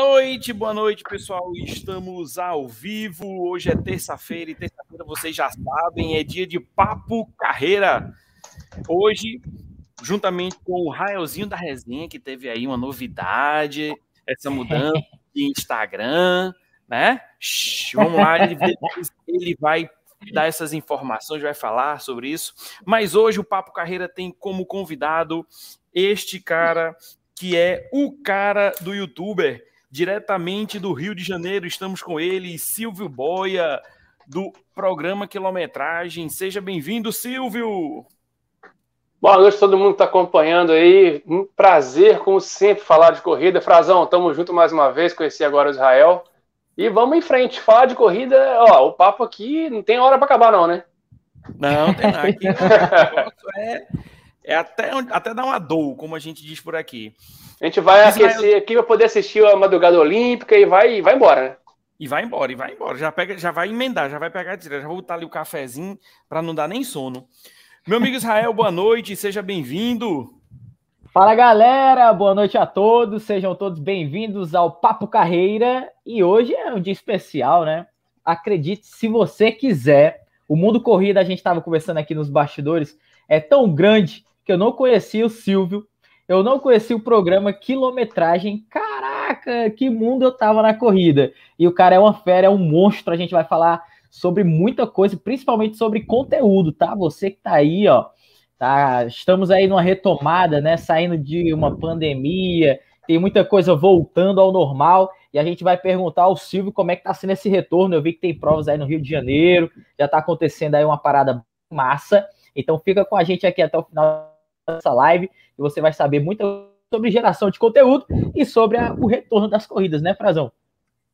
Boa noite, boa noite, pessoal. Estamos ao vivo. Hoje é terça-feira e terça-feira vocês já sabem, é dia de papo carreira. Hoje, juntamente com o Raelzinho da Resenha, que teve aí uma novidade, essa mudança de Instagram, né? Vamos lá, ele vai dar essas informações, vai falar sobre isso. Mas hoje o Papo Carreira tem como convidado este cara que é o cara do youtuber, diretamente do Rio de Janeiro. Estamos com ele, Silvio Boia, do programa Quilometragem. Seja bem-vindo, Silvio! Boa noite todo mundo que está acompanhando aí. Um prazer, como sempre, falar de corrida. Frazão, estamos juntos mais uma vez. Conheci agora o Israel. E vamos em frente. Falar de corrida, ó, o papo aqui não tem hora para acabar, não, né? Não, tem nada. Aqui, é é até, até dar uma dor, como a gente diz por aqui. A gente vai Israel... aquecer aqui para poder assistir a madrugada olímpica e vai, vai embora, né? E vai embora, e vai embora. Já, pega, já vai emendar, já vai pegar direto. Já vou botar ali o cafezinho para não dar nem sono. Meu amigo Israel, boa noite, seja bem-vindo. Fala galera, boa noite a todos, sejam todos bem-vindos ao Papo Carreira. E hoje é um dia especial, né? Acredite se você quiser. O mundo corrida, a gente estava conversando aqui nos bastidores, é tão grande que eu não conhecia o Silvio, eu não conhecia o programa Quilometragem. Caraca, que mundo eu tava na corrida. E o cara é uma fera, é um monstro. A gente vai falar sobre muita coisa, principalmente sobre conteúdo, tá? Você que tá aí, ó, tá? Estamos aí numa retomada, né? Saindo de uma pandemia, tem muita coisa voltando ao normal. E a gente vai perguntar ao Silvio como é que tá sendo esse retorno. Eu vi que tem provas aí no Rio de Janeiro, já tá acontecendo aí uma parada massa. Então fica com a gente aqui até o final essa live e você vai saber muito sobre geração de conteúdo e sobre a, o retorno das corridas, né, Frazão?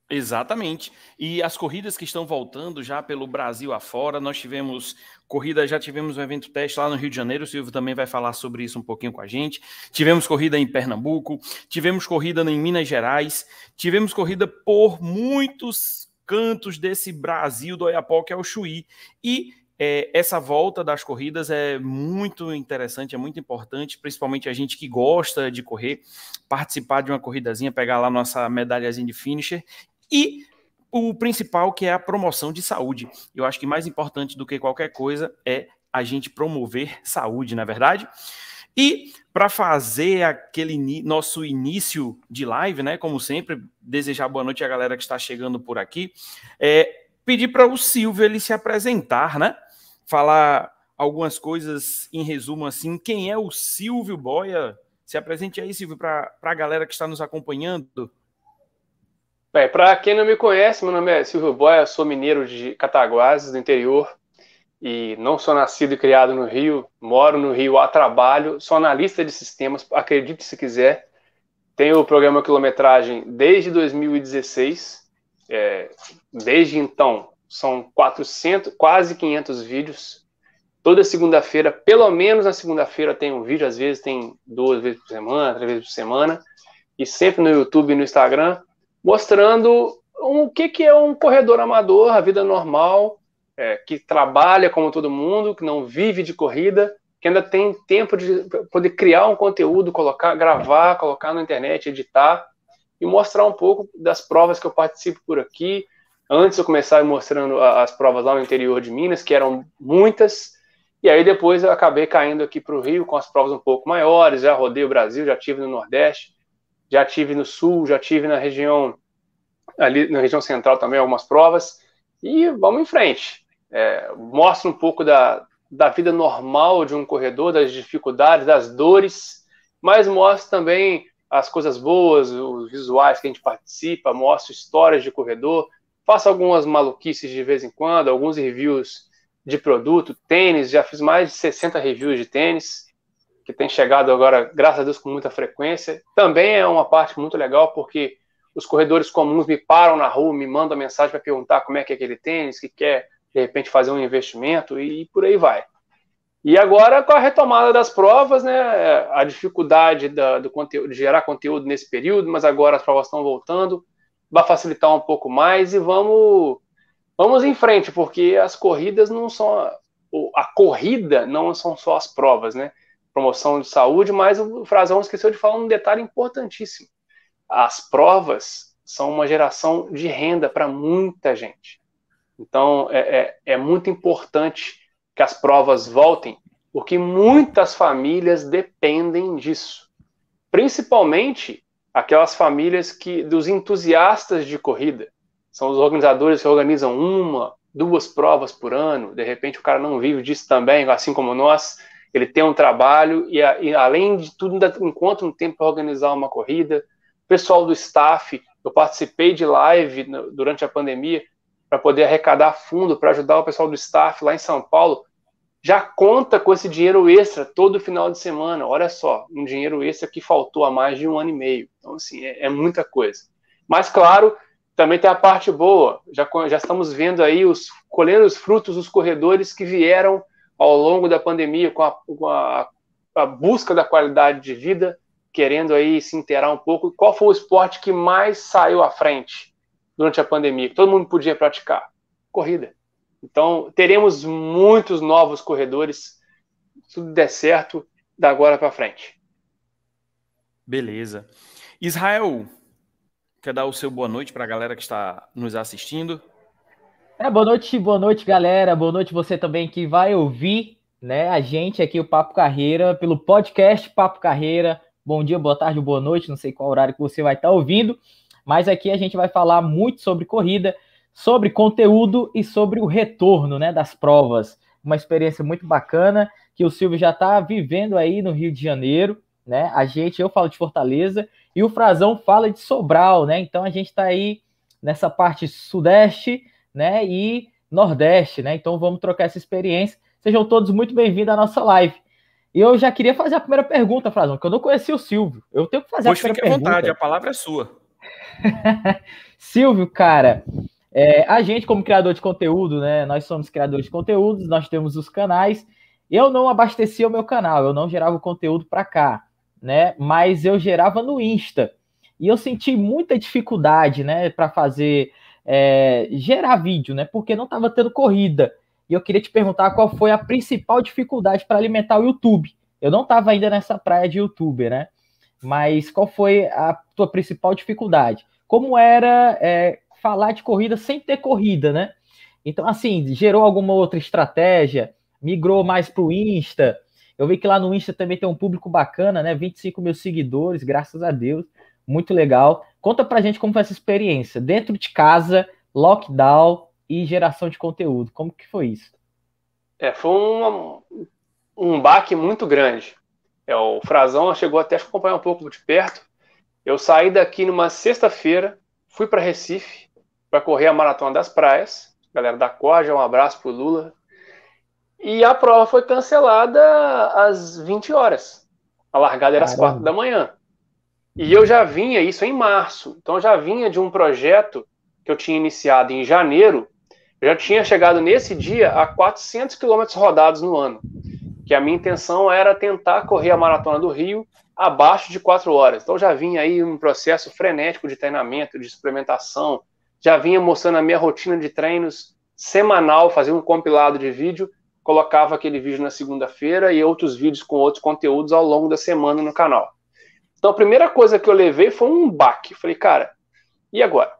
Exatamente. E as corridas que estão voltando já pelo Brasil afora, nós tivemos corrida, já tivemos um evento teste lá no Rio de Janeiro, o Silvio também vai falar sobre isso um pouquinho com a gente. Tivemos corrida em Pernambuco, tivemos corrida em Minas Gerais, tivemos corrida por muitos cantos desse Brasil do Oiapoque ao Chuí. E é, essa volta das corridas é muito interessante, é muito importante, principalmente a gente que gosta de correr, participar de uma corridazinha, pegar lá nossa medalhazinha de finisher e o principal que é a promoção de saúde. Eu acho que mais importante do que qualquer coisa é a gente promover saúde, na é verdade. E para fazer aquele nosso início de live, né? Como sempre, desejar boa noite à galera que está chegando por aqui. É, pedir para o Silvio ele se apresentar, né? Falar algumas coisas em resumo assim. Quem é o Silvio Boia? Se apresente aí, Silvio, para a galera que está nos acompanhando. Bem, para quem não me conhece, meu nome é Silvio Boia, sou mineiro de Cataguases, do interior, e não sou nascido e criado no Rio, moro no Rio a trabalho, sou analista de sistemas, acredite se quiser. Tenho o programa Quilometragem desde 2016. É, desde então, são 400, quase 500 vídeos. Toda segunda-feira, pelo menos na segunda-feira, tem um vídeo, às vezes tem duas vezes por semana, três vezes por semana, e sempre no YouTube e no Instagram, mostrando o que, que é um corredor amador, a vida normal, é, que trabalha como todo mundo, que não vive de corrida, que ainda tem tempo de poder criar um conteúdo, colocar, gravar, colocar na internet, editar e mostrar um pouco das provas que eu participo por aqui, Antes eu começava mostrando as provas lá no interior de Minas, que eram muitas, e aí depois eu acabei caindo aqui para o Rio com as provas um pouco maiores, já rodei o Brasil, já tive no Nordeste, já tive no Sul, já tive na região ali na região central também algumas provas, e vamos em frente. É, mostra um pouco da, da vida normal de um corredor, das dificuldades, das dores, mas mostra também as coisas boas, os visuais que a gente participa, mostra histórias de corredor, faço algumas maluquices de vez em quando, alguns reviews de produto, tênis, já fiz mais de 60 reviews de tênis, que tem chegado agora, graças a Deus, com muita frequência. Também é uma parte muito legal, porque os corredores comuns me param na rua, me mandam mensagem para perguntar como é que é aquele tênis, que quer, de repente, fazer um investimento, e por aí vai. E agora, com a retomada das provas, né, a dificuldade da, do conteúdo, de gerar conteúdo nesse período, mas agora as provas estão voltando, vai facilitar um pouco mais e vamos vamos em frente, porque as corridas não são a corrida não são só as provas, né? Promoção de saúde, mas o Frazão esqueceu de falar um detalhe importantíssimo. as provas são uma geração de renda para muita gente. Então, é, é, é muito importante que as provas voltem, porque muitas famílias dependem disso. Principalmente aquelas famílias que dos entusiastas de corrida. São os organizadores que organizam uma, duas provas por ano. De repente, o cara não vive disso também, assim como nós. Ele tem um trabalho e, e além de tudo, ainda encontra um tempo para organizar uma corrida. O pessoal do staff, eu participei de live durante a pandemia para poder arrecadar fundo para ajudar o pessoal do staff lá em São Paulo, já conta com esse dinheiro extra todo final de semana. Olha só, um dinheiro extra que faltou há mais de um ano e meio. Então, assim, é, é muita coisa. Mas, claro, também tem a parte boa. Já, já estamos vendo aí os colhendo os frutos dos corredores que vieram ao longo da pandemia com a, com a, a busca da qualidade de vida, querendo aí se inteirar um pouco. Qual foi o esporte que mais saiu à frente? durante a pandemia, que todo mundo podia praticar? Corrida. Então, teremos muitos novos corredores, se tudo der certo, da agora para frente. Beleza. Israel, quer dar o seu boa noite para a galera que está nos assistindo? É, boa noite, boa noite, galera. Boa noite você também que vai ouvir, né, a gente aqui o Papo Carreira pelo podcast Papo Carreira. Bom dia, boa tarde, boa noite, não sei qual horário que você vai estar ouvindo. Mas aqui a gente vai falar muito sobre corrida, sobre conteúdo e sobre o retorno né, das provas. Uma experiência muito bacana que o Silvio já está vivendo aí no Rio de Janeiro. Né? A gente, eu falo de Fortaleza e o Frazão fala de Sobral, né? Então a gente está aí nessa parte sudeste, né? E nordeste, né? Então vamos trocar essa experiência. Sejam todos muito bem-vindos à nossa live. E eu já queria fazer a primeira pergunta, Frazão, que eu não conhecia o Silvio. Eu tenho que fazer pois a primeira fique pergunta. à vontade, a palavra é sua. Silvio, cara, é, a gente, como criador de conteúdo, né? Nós somos criadores de conteúdos, nós temos os canais. Eu não abastecia o meu canal, eu não gerava conteúdo para cá, né? Mas eu gerava no Insta. E eu senti muita dificuldade, né, para fazer é, gerar vídeo, né? Porque não estava tendo corrida. E eu queria te perguntar qual foi a principal dificuldade para alimentar o YouTube. Eu não estava ainda nessa praia de youtuber, né? mas qual foi a tua principal dificuldade? Como era é, falar de corrida sem ter corrida, né? Então, assim, gerou alguma outra estratégia? Migrou mais para o Insta? Eu vi que lá no Insta também tem um público bacana, né? 25 mil seguidores, graças a Deus. Muito legal. Conta pra gente como foi essa experiência. Dentro de casa, lockdown e geração de conteúdo. Como que foi isso? É, foi um, um baque muito grande. É, o Frazão chegou até a acompanhar um pouco de perto. Eu saí daqui numa sexta-feira, fui para Recife para correr a Maratona das Praias. Galera da Corja, um abraço pro Lula. E a prova foi cancelada às 20 horas. A largada era às 4 da manhã. E eu já vinha, isso em março, então eu já vinha de um projeto que eu tinha iniciado em janeiro. Eu já tinha chegado nesse dia a 400 quilômetros rodados no ano que a minha intenção era tentar correr a maratona do Rio abaixo de quatro horas. Então já vinha aí um processo frenético de treinamento, de suplementação, já vinha mostrando a minha rotina de treinos semanal, fazia um compilado de vídeo, colocava aquele vídeo na segunda-feira e outros vídeos com outros conteúdos ao longo da semana no canal. Então a primeira coisa que eu levei foi um baque. Falei, cara, e agora?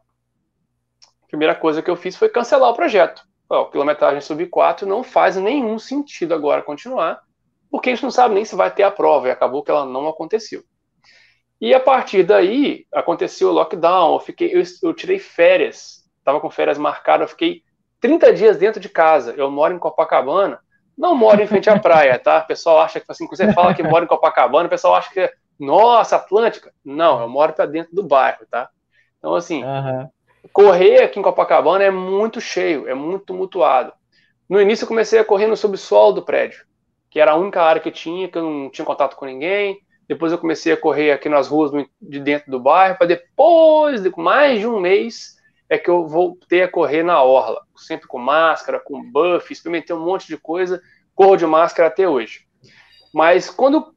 A primeira coisa que eu fiz foi cancelar o projeto ó, quilometragem sub 4 não faz nenhum sentido agora continuar, porque a gente não sabe nem se vai ter a prova, e acabou que ela não aconteceu. E a partir daí, aconteceu o lockdown, eu, fiquei, eu, eu tirei férias, estava com férias marcadas, eu fiquei 30 dias dentro de casa, eu moro em Copacabana, não moro em frente à praia, tá? O pessoal acha que, assim, quando você fala que mora em Copacabana, o pessoal acha que, nossa, Atlântica. Não, eu moro para dentro do bairro, tá? Então, assim, uhum correr aqui em Copacabana é muito cheio, é muito tumultuado. No início eu comecei a correr no subsolo do prédio, que era a única área que tinha, que eu não tinha contato com ninguém. Depois eu comecei a correr aqui nas ruas de dentro do bairro, para depois, de mais de um mês, é que eu voltei a correr na orla, sempre com máscara, com buff, experimentei um monte de coisa, corro de máscara até hoje. Mas quando,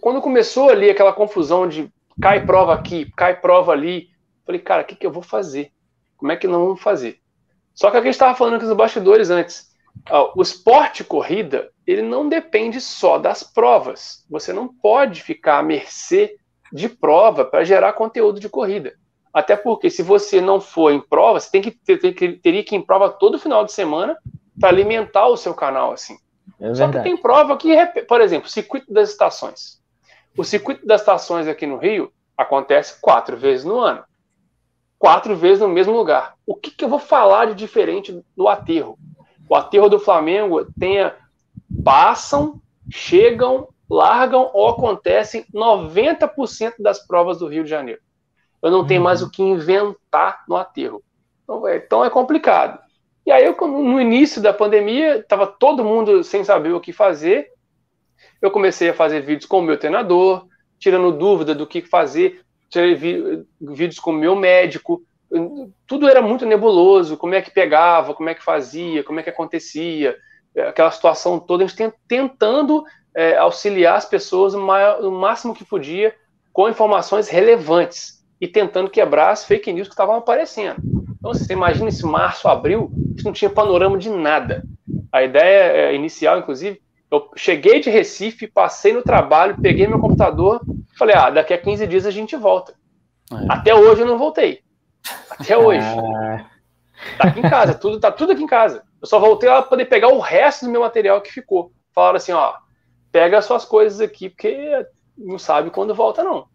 quando começou ali aquela confusão de cai prova aqui, cai prova ali, Falei, cara, o que, que eu vou fazer? Como é que não vamos fazer? Só que a gente estava falando aqui nos bastidores antes. O esporte corrida, ele não depende só das provas. Você não pode ficar à mercê de prova para gerar conteúdo de corrida. Até porque se você não for em prova, você tem que, ter, tem que teria que ir em prova todo final de semana para alimentar o seu canal assim. É Só que tem prova que, por exemplo, circuito das estações. O circuito das estações aqui no Rio acontece quatro vezes no ano. Quatro vezes no mesmo lugar. O que, que eu vou falar de diferente do aterro? O aterro do Flamengo tenha passam, chegam, largam ou acontecem 90% das provas do Rio de Janeiro. Eu não tenho mais uhum. o que inventar no aterro. Então é, então é complicado. E aí, eu, no início da pandemia, estava todo mundo sem saber o que fazer. Eu comecei a fazer vídeos com o meu treinador, tirando dúvida do que fazer, tirei vídeos com o meu médico. Tudo era muito nebuloso, como é que pegava, como é que fazia, como é que acontecia, aquela situação toda, a gente tentando é, auxiliar as pessoas o máximo que podia com informações relevantes e tentando quebrar as fake news que estavam aparecendo. Então, você imagina esse março, abril, a gente não tinha panorama de nada. A ideia é, inicial, inclusive, eu cheguei de Recife, passei no trabalho, peguei meu computador, falei, ah, daqui a 15 dias a gente volta. É. Até hoje eu não voltei. Até hoje. Ah. Tá aqui em casa, tudo, tá tudo aqui em casa. Eu só voltei lá para poder pegar o resto do meu material que ficou. Falaram assim, ó, pega as suas coisas aqui, porque não sabe quando volta, não.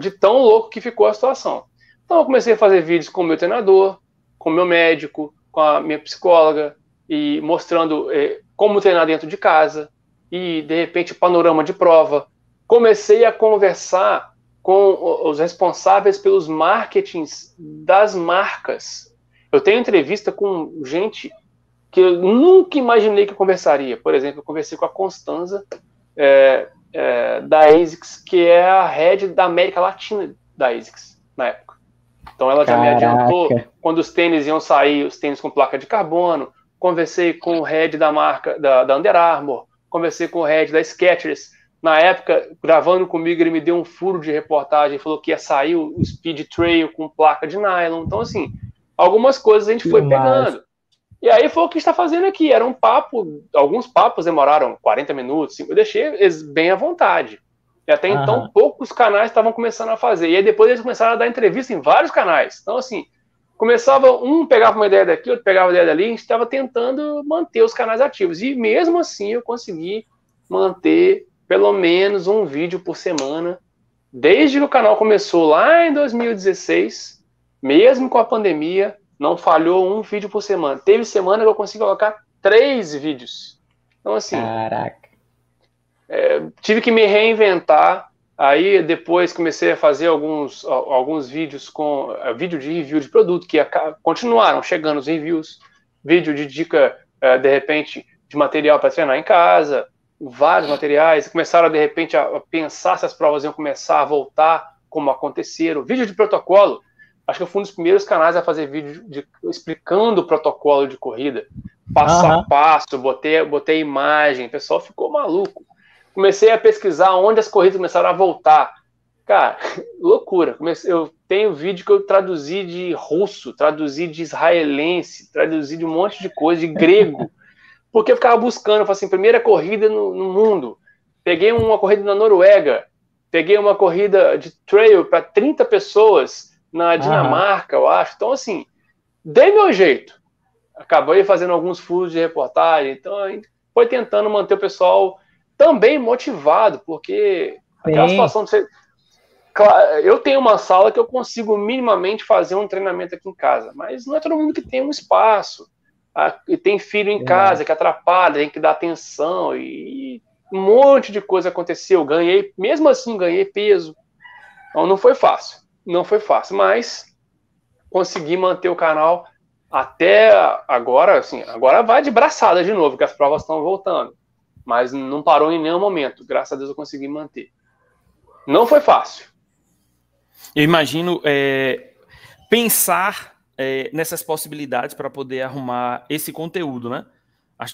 De tão louco que ficou a situação. Então eu comecei a fazer vídeos com o meu treinador, com o meu médico, com a minha psicóloga, e mostrando eh, como treinar dentro de casa, e de repente panorama de prova. Comecei a conversar com os responsáveis pelos marketings das marcas. Eu tenho entrevista com gente que eu nunca imaginei que eu conversaria. Por exemplo, eu conversei com a Constanza é, é, da ASICS, que é a head da América Latina da ASICS na época. Então ela já Caraca. me adiantou quando os tênis iam sair, os tênis com placa de carbono. Conversei com o head da marca da, da Under Armour, conversei com o head da Skechers. Na época, gravando comigo, ele me deu um furo de reportagem, falou que ia sair o Speed Trail com placa de nylon. Então, assim, algumas coisas a gente que foi mais. pegando. E aí foi o que está fazendo aqui. Era um papo, alguns papos demoraram 40 minutos, eu deixei eles bem à vontade. E até uhum. então poucos canais estavam começando a fazer. E aí depois eles começaram a dar entrevista em vários canais. Então, assim, começava, um pegava uma ideia daqui, outro pegava uma ideia dali, a gente estava tentando manter os canais ativos. E mesmo assim eu consegui manter pelo menos um vídeo por semana, desde que o canal começou lá em 2016, mesmo com a pandemia, não falhou um vídeo por semana. Teve semana que eu consegui colocar três vídeos. Então, assim. Caraca é, tive que me reinventar. Aí depois comecei a fazer alguns, alguns vídeos com uh, vídeo de review de produto que continuaram chegando os reviews, vídeo de dica uh, de repente de material para treinar em casa, vários materiais. Começaram de repente a, pensar se as provas iam começar a voltar, como aconteceram. Vídeo de protocolo. Acho que eu fui um dos primeiros canais a fazer vídeo de, explicando o protocolo de corrida, passo uhum. a passo, botei, botei imagem, o pessoal ficou maluco comecei a pesquisar onde as corridas começaram a voltar. Cara, loucura. Comecei, eu tenho vídeo que eu traduzi de russo, traduzi de israelense, traduzi de um monte de coisa, de grego. Porque eu ficava buscando, eu falei assim, primeira corrida no, no mundo. Peguei uma corrida na Noruega, peguei uma corrida de trail para 30 pessoas na Dinamarca, eu acho. Então, assim, dei meu jeito. Acabei fazendo alguns furos de reportagem, então foi tentando manter o pessoal também motivado, porque aquela situação de você. Eu tenho uma sala que eu consigo minimamente fazer um treinamento aqui em casa, mas não é todo mundo que tem um espaço. E tem filho em casa que atrapalha, tem que dar atenção e um monte de coisa aconteceu. Ganhei, mesmo assim, ganhei peso. Então não foi fácil, não foi fácil, mas consegui manter o canal até agora. Assim, agora vai de braçada de novo, que as provas estão voltando mas não parou em nenhum momento. Graças a Deus eu consegui manter. Não foi fácil. Eu imagino é, pensar é, nessas possibilidades para poder arrumar esse conteúdo, né?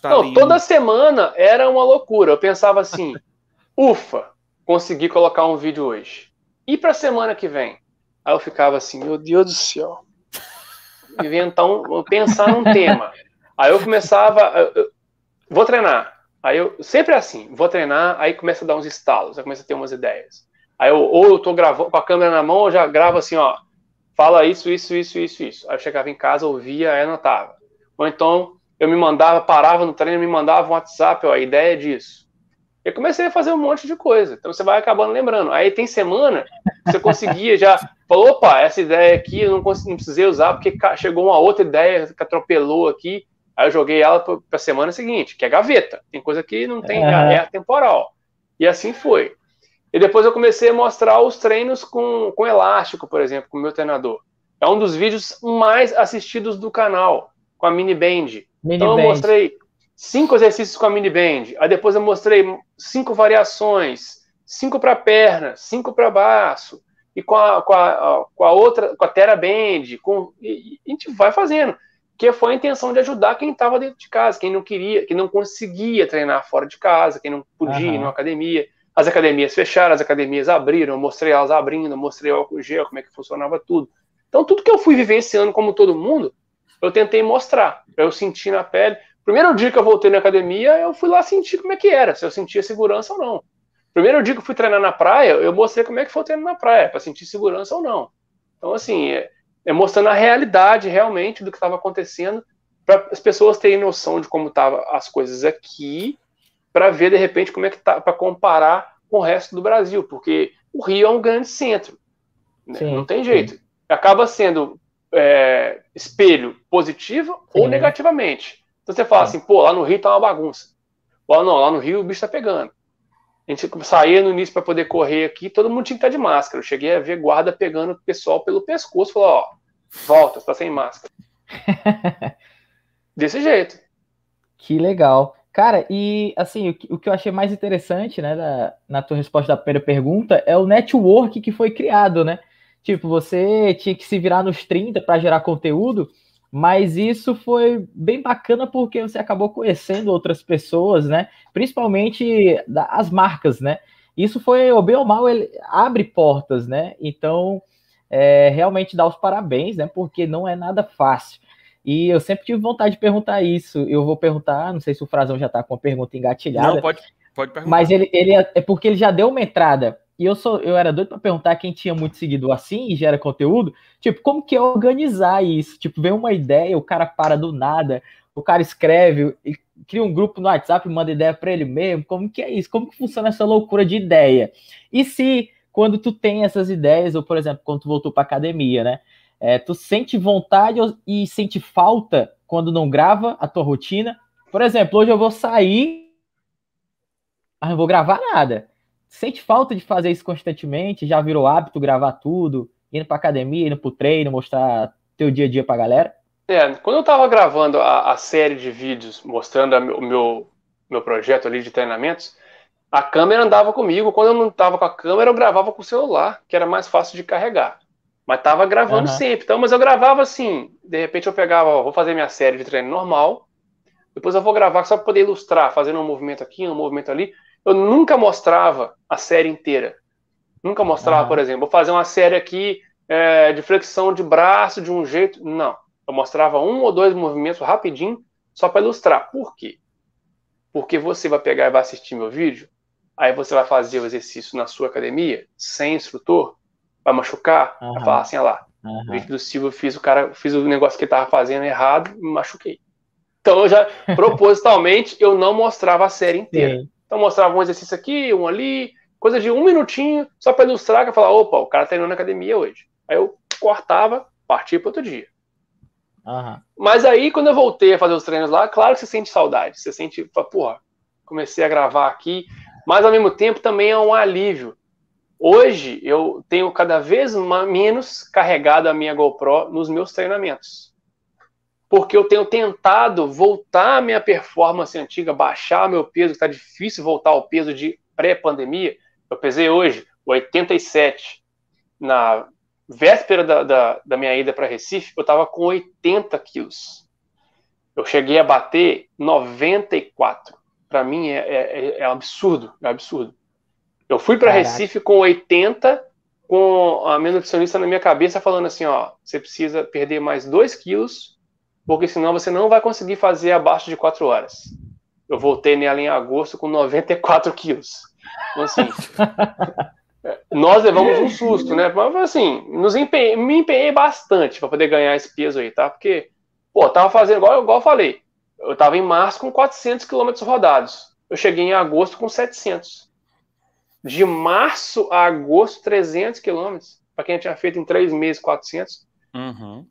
Tá não, toda um... semana era uma loucura. Eu pensava assim: ufa, consegui colocar um vídeo hoje. E para a semana que vem? Aí eu ficava assim: meu Deus do céu. Inventar um, pensar num tema. Aí eu começava, eu, eu, vou treinar. Aí eu sempre é assim, vou treinar, aí começa a dar uns estalos, aí começa a ter umas ideias. Aí eu, ou eu tô gravando com a câmera na mão, eu já gravo assim, ó, fala isso, isso, isso, isso, isso. Aí eu chegava em casa, ouvia, aí anotava. Ou então eu me mandava, parava no treino, me mandava um WhatsApp, ó, a ideia é disso. Eu comecei a fazer um monte de coisa. Então você vai acabando lembrando. Aí tem semana você conseguia já. Falou, opa, essa ideia aqui eu não, consegui, não precisei usar porque chegou uma outra ideia que atropelou aqui. Aí eu joguei ela para a semana seguinte, que é gaveta. Tem coisa que não tem, é, é temporal. E assim foi. E depois eu comecei a mostrar os treinos com, com elástico, por exemplo, com o meu treinador. É um dos vídeos mais assistidos do canal, com a mini band. Mini então band. eu mostrei cinco exercícios com a mini band. Aí depois eu mostrei cinco variações, cinco para perna, cinco para braço e com a, com a, com a outra, com a Terra Band, com, e, e a gente vai fazendo. Que foi a intenção de ajudar quem estava dentro de casa, quem não queria, quem não conseguia treinar fora de casa, quem não podia uhum. ir na academia. As academias fecharam, as academias abriram, eu mostrei elas abrindo, mostrei o álcool gel, como é que funcionava tudo. Então, tudo que eu fui vivenciando, como todo mundo, eu tentei mostrar. Eu senti na pele. Primeiro dia que eu voltei na academia, eu fui lá sentir como é que era, se eu sentia segurança ou não. Primeiro dia que eu fui treinar na praia, eu mostrei como é que foi o treino na praia, para sentir segurança ou não. Então, assim, é, é mostrando a realidade realmente do que estava acontecendo, para as pessoas terem noção de como estavam as coisas aqui, para ver de repente como é que tá, para comparar com o resto do Brasil, porque o Rio é um grande centro, né? sim, não tem jeito. Sim. Acaba sendo é, espelho positivo sim. ou negativamente. Então você fala assim, pô, lá no Rio tá uma bagunça. Ou não, lá no Rio o bicho tá pegando. A gente saía no início para poder correr aqui, todo mundo tinha que estar de máscara. Eu cheguei a ver guarda pegando o pessoal pelo pescoço, falou, ó, volta, você tá sem máscara. Desse jeito. Que legal. Cara, e assim, o que, o que eu achei mais interessante, né, da, na tua resposta da primeira pergunta, é o network que foi criado, né? Tipo, você tinha que se virar nos 30 para gerar conteúdo, mas isso foi bem bacana porque você acabou conhecendo outras pessoas, né? Principalmente as marcas, né? Isso foi, o bem ou mal, ele abre portas, né? Então, é, realmente dá os parabéns, né? Porque não é nada fácil. E eu sempre tive vontade de perguntar isso. Eu vou perguntar, não sei se o Frazão já está com a pergunta engatilhada. Não, pode, pode perguntar. Mas ele, ele é, é porque ele já deu uma entrada e eu sou, eu era doido para perguntar quem tinha muito seguidor assim e gera conteúdo, tipo, como que é organizar isso? Tipo, vem uma ideia, o cara para do nada, o cara escreve, cria um grupo no WhatsApp, manda ideia para ele mesmo. Como que é isso? Como que funciona essa loucura de ideia? E se quando tu tem essas ideias, ou por exemplo, quando tu voltou para academia, né? É, tu sente vontade e sente falta quando não grava a tua rotina? Por exemplo, hoje eu vou sair, mas não vou gravar nada sente falta de fazer isso constantemente? Já virou hábito gravar tudo, indo para academia, indo para o treino, mostrar teu dia a dia para a galera? É, quando eu estava gravando a, a, série de vídeos mostrando o meu, meu projeto ali de treinamentos, a câmera andava comigo. Quando eu não estava com a câmera, eu gravava com o celular, que era mais fácil de carregar. Mas estava gravando uhum. sempre. Então, mas eu gravava assim. De repente eu pegava, ó, vou fazer minha série de treino normal. Depois eu vou gravar só para poder ilustrar, fazendo um movimento aqui, um movimento ali eu nunca mostrava a série inteira. Nunca mostrava, por exemplo, vou fazer uma série aqui é, de flexão de braço de um jeito. Não. Eu mostrava um ou dois movimentos rapidinho, só para ilustrar. Por quê? Porque você vai pegar e vai assistir meu vídeo, aí você vai fazer o exercício na sua academia, sem instrutor, vai machucar, uhum. vai falar assim, olha lá, uhum. no vídeo do Silvio eu fiz o cara, fiz o negócio que ele tava fazendo errado, me machuquei. Então eu já, propositalmente, eu não mostrava a série inteira. Sim. Então mostrava um exercício aqui, um ali, coisa de um minutinho, só para ilustrar, que eu falava, opa, o cara treinou na academia hoje. Aí eu cortava, partia para outro dia. Uhum. Mas aí, quando eu voltei a fazer os treinos lá, claro que você sente saudade. Você sente, porra, comecei a gravar aqui, mas ao mesmo tempo também é um alívio. Hoje eu tenho cada vez menos carregado a minha GoPro nos meus treinamentos porque eu tenho tentado voltar a minha performance antiga, baixar meu peso, que está difícil voltar ao peso de pré-pandemia. Eu pesei hoje 87. Na véspera da, da, da minha ida para Recife, eu estava com 80 quilos. Eu cheguei a bater 94. Para mim é, é, é, absurdo, é absurdo. Eu fui para Recife com 80, com a minha nutricionista na minha cabeça falando assim, ó, você precisa perder mais 2 quilos porque senão você não vai conseguir fazer abaixo de 4 horas. Eu voltei nela em agosto com 94 quilos. Então, assim, nós levamos um susto, né? Mas assim, nos empenhei, me empenhei bastante para poder ganhar esse peso aí, tá? Porque, pô, tava fazendo, igual, igual eu falei, eu tava em março com 400 quilômetros rodados. Eu cheguei em agosto com 700. De março a agosto, 300 quilômetros. Para quem tinha feito em três meses, 400. Uhum.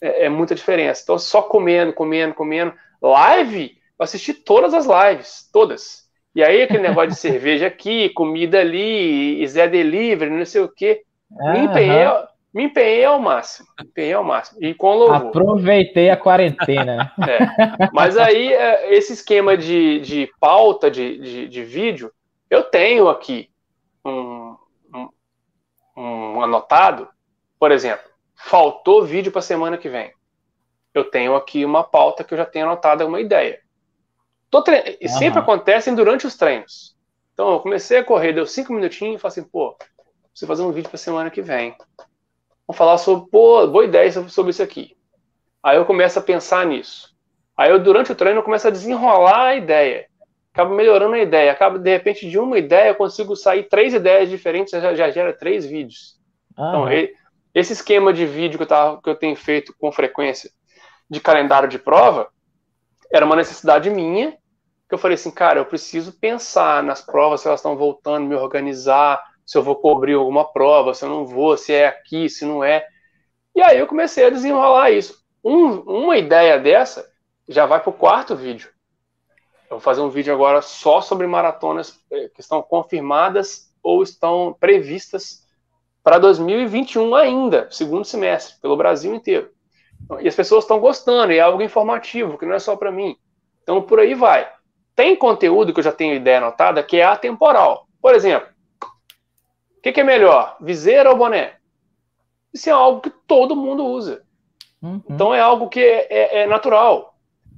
É, é, muita diferença. Então, só comendo, comendo, comendo. Live, eu assisti todas as lives, todas. E aí, aquele negócio de cerveja aqui, comida ali, e Zé Delivery, não sei o quê. Me empenhei, me empenhei ao máximo. Me empenhei ao máximo. E com louvor. Aproveitei a quarentena. É. Mas aí, é, esse esquema de, de pauta de, de, de vídeo, eu tenho aqui um, um, um anotado, por exemplo, faltou vídeo para semana que vem. Eu tenho aqui uma pauta que eu já tenho anotada, uma ideia. Tre... Uhum. Sempre acontecem durante os treinos. Então, eu comecei a correr, deu cinco minutinhos e falei assim, pô, preciso fazer um vídeo para semana que vem. Vamos falar sobre, pô, boa ideia sobre isso aqui. Aí eu começo a pensar nisso. Aí eu, durante o treino, eu começo a desenrolar a ideia. Acabo melhorando a ideia. Acabo, de repente, de uma ideia, eu consigo sair três ideias diferentes, já, já gera três vídeos. Uhum. Então, esse esquema de vídeo que eu, tava, que eu tenho feito com frequência de calendário de prova, era uma necessidade minha, que eu falei assim, cara, eu preciso pensar nas provas, se elas estão voltando, me organizar, se eu vou cobrir alguma prova, se eu não vou, se é aqui, se não é. E aí eu comecei a desenrolar isso. Um, uma ideia dessa já vai para o quarto vídeo. Eu vou fazer um vídeo agora só sobre maratonas eh, que estão confirmadas ou estão previstas para 2021 ainda, segundo semestre, pelo Brasil inteiro. E as pessoas estão gostando, e é algo informativo, que não é só para mim. Então, por aí vai. Tem conteúdo que eu já tenho ideia anotada que é atemporal. Por exemplo, o que, que, é melhor, viseira ou boné? Isso é algo que todo mundo usa. Uhum. Então, é algo que é, é, é natural.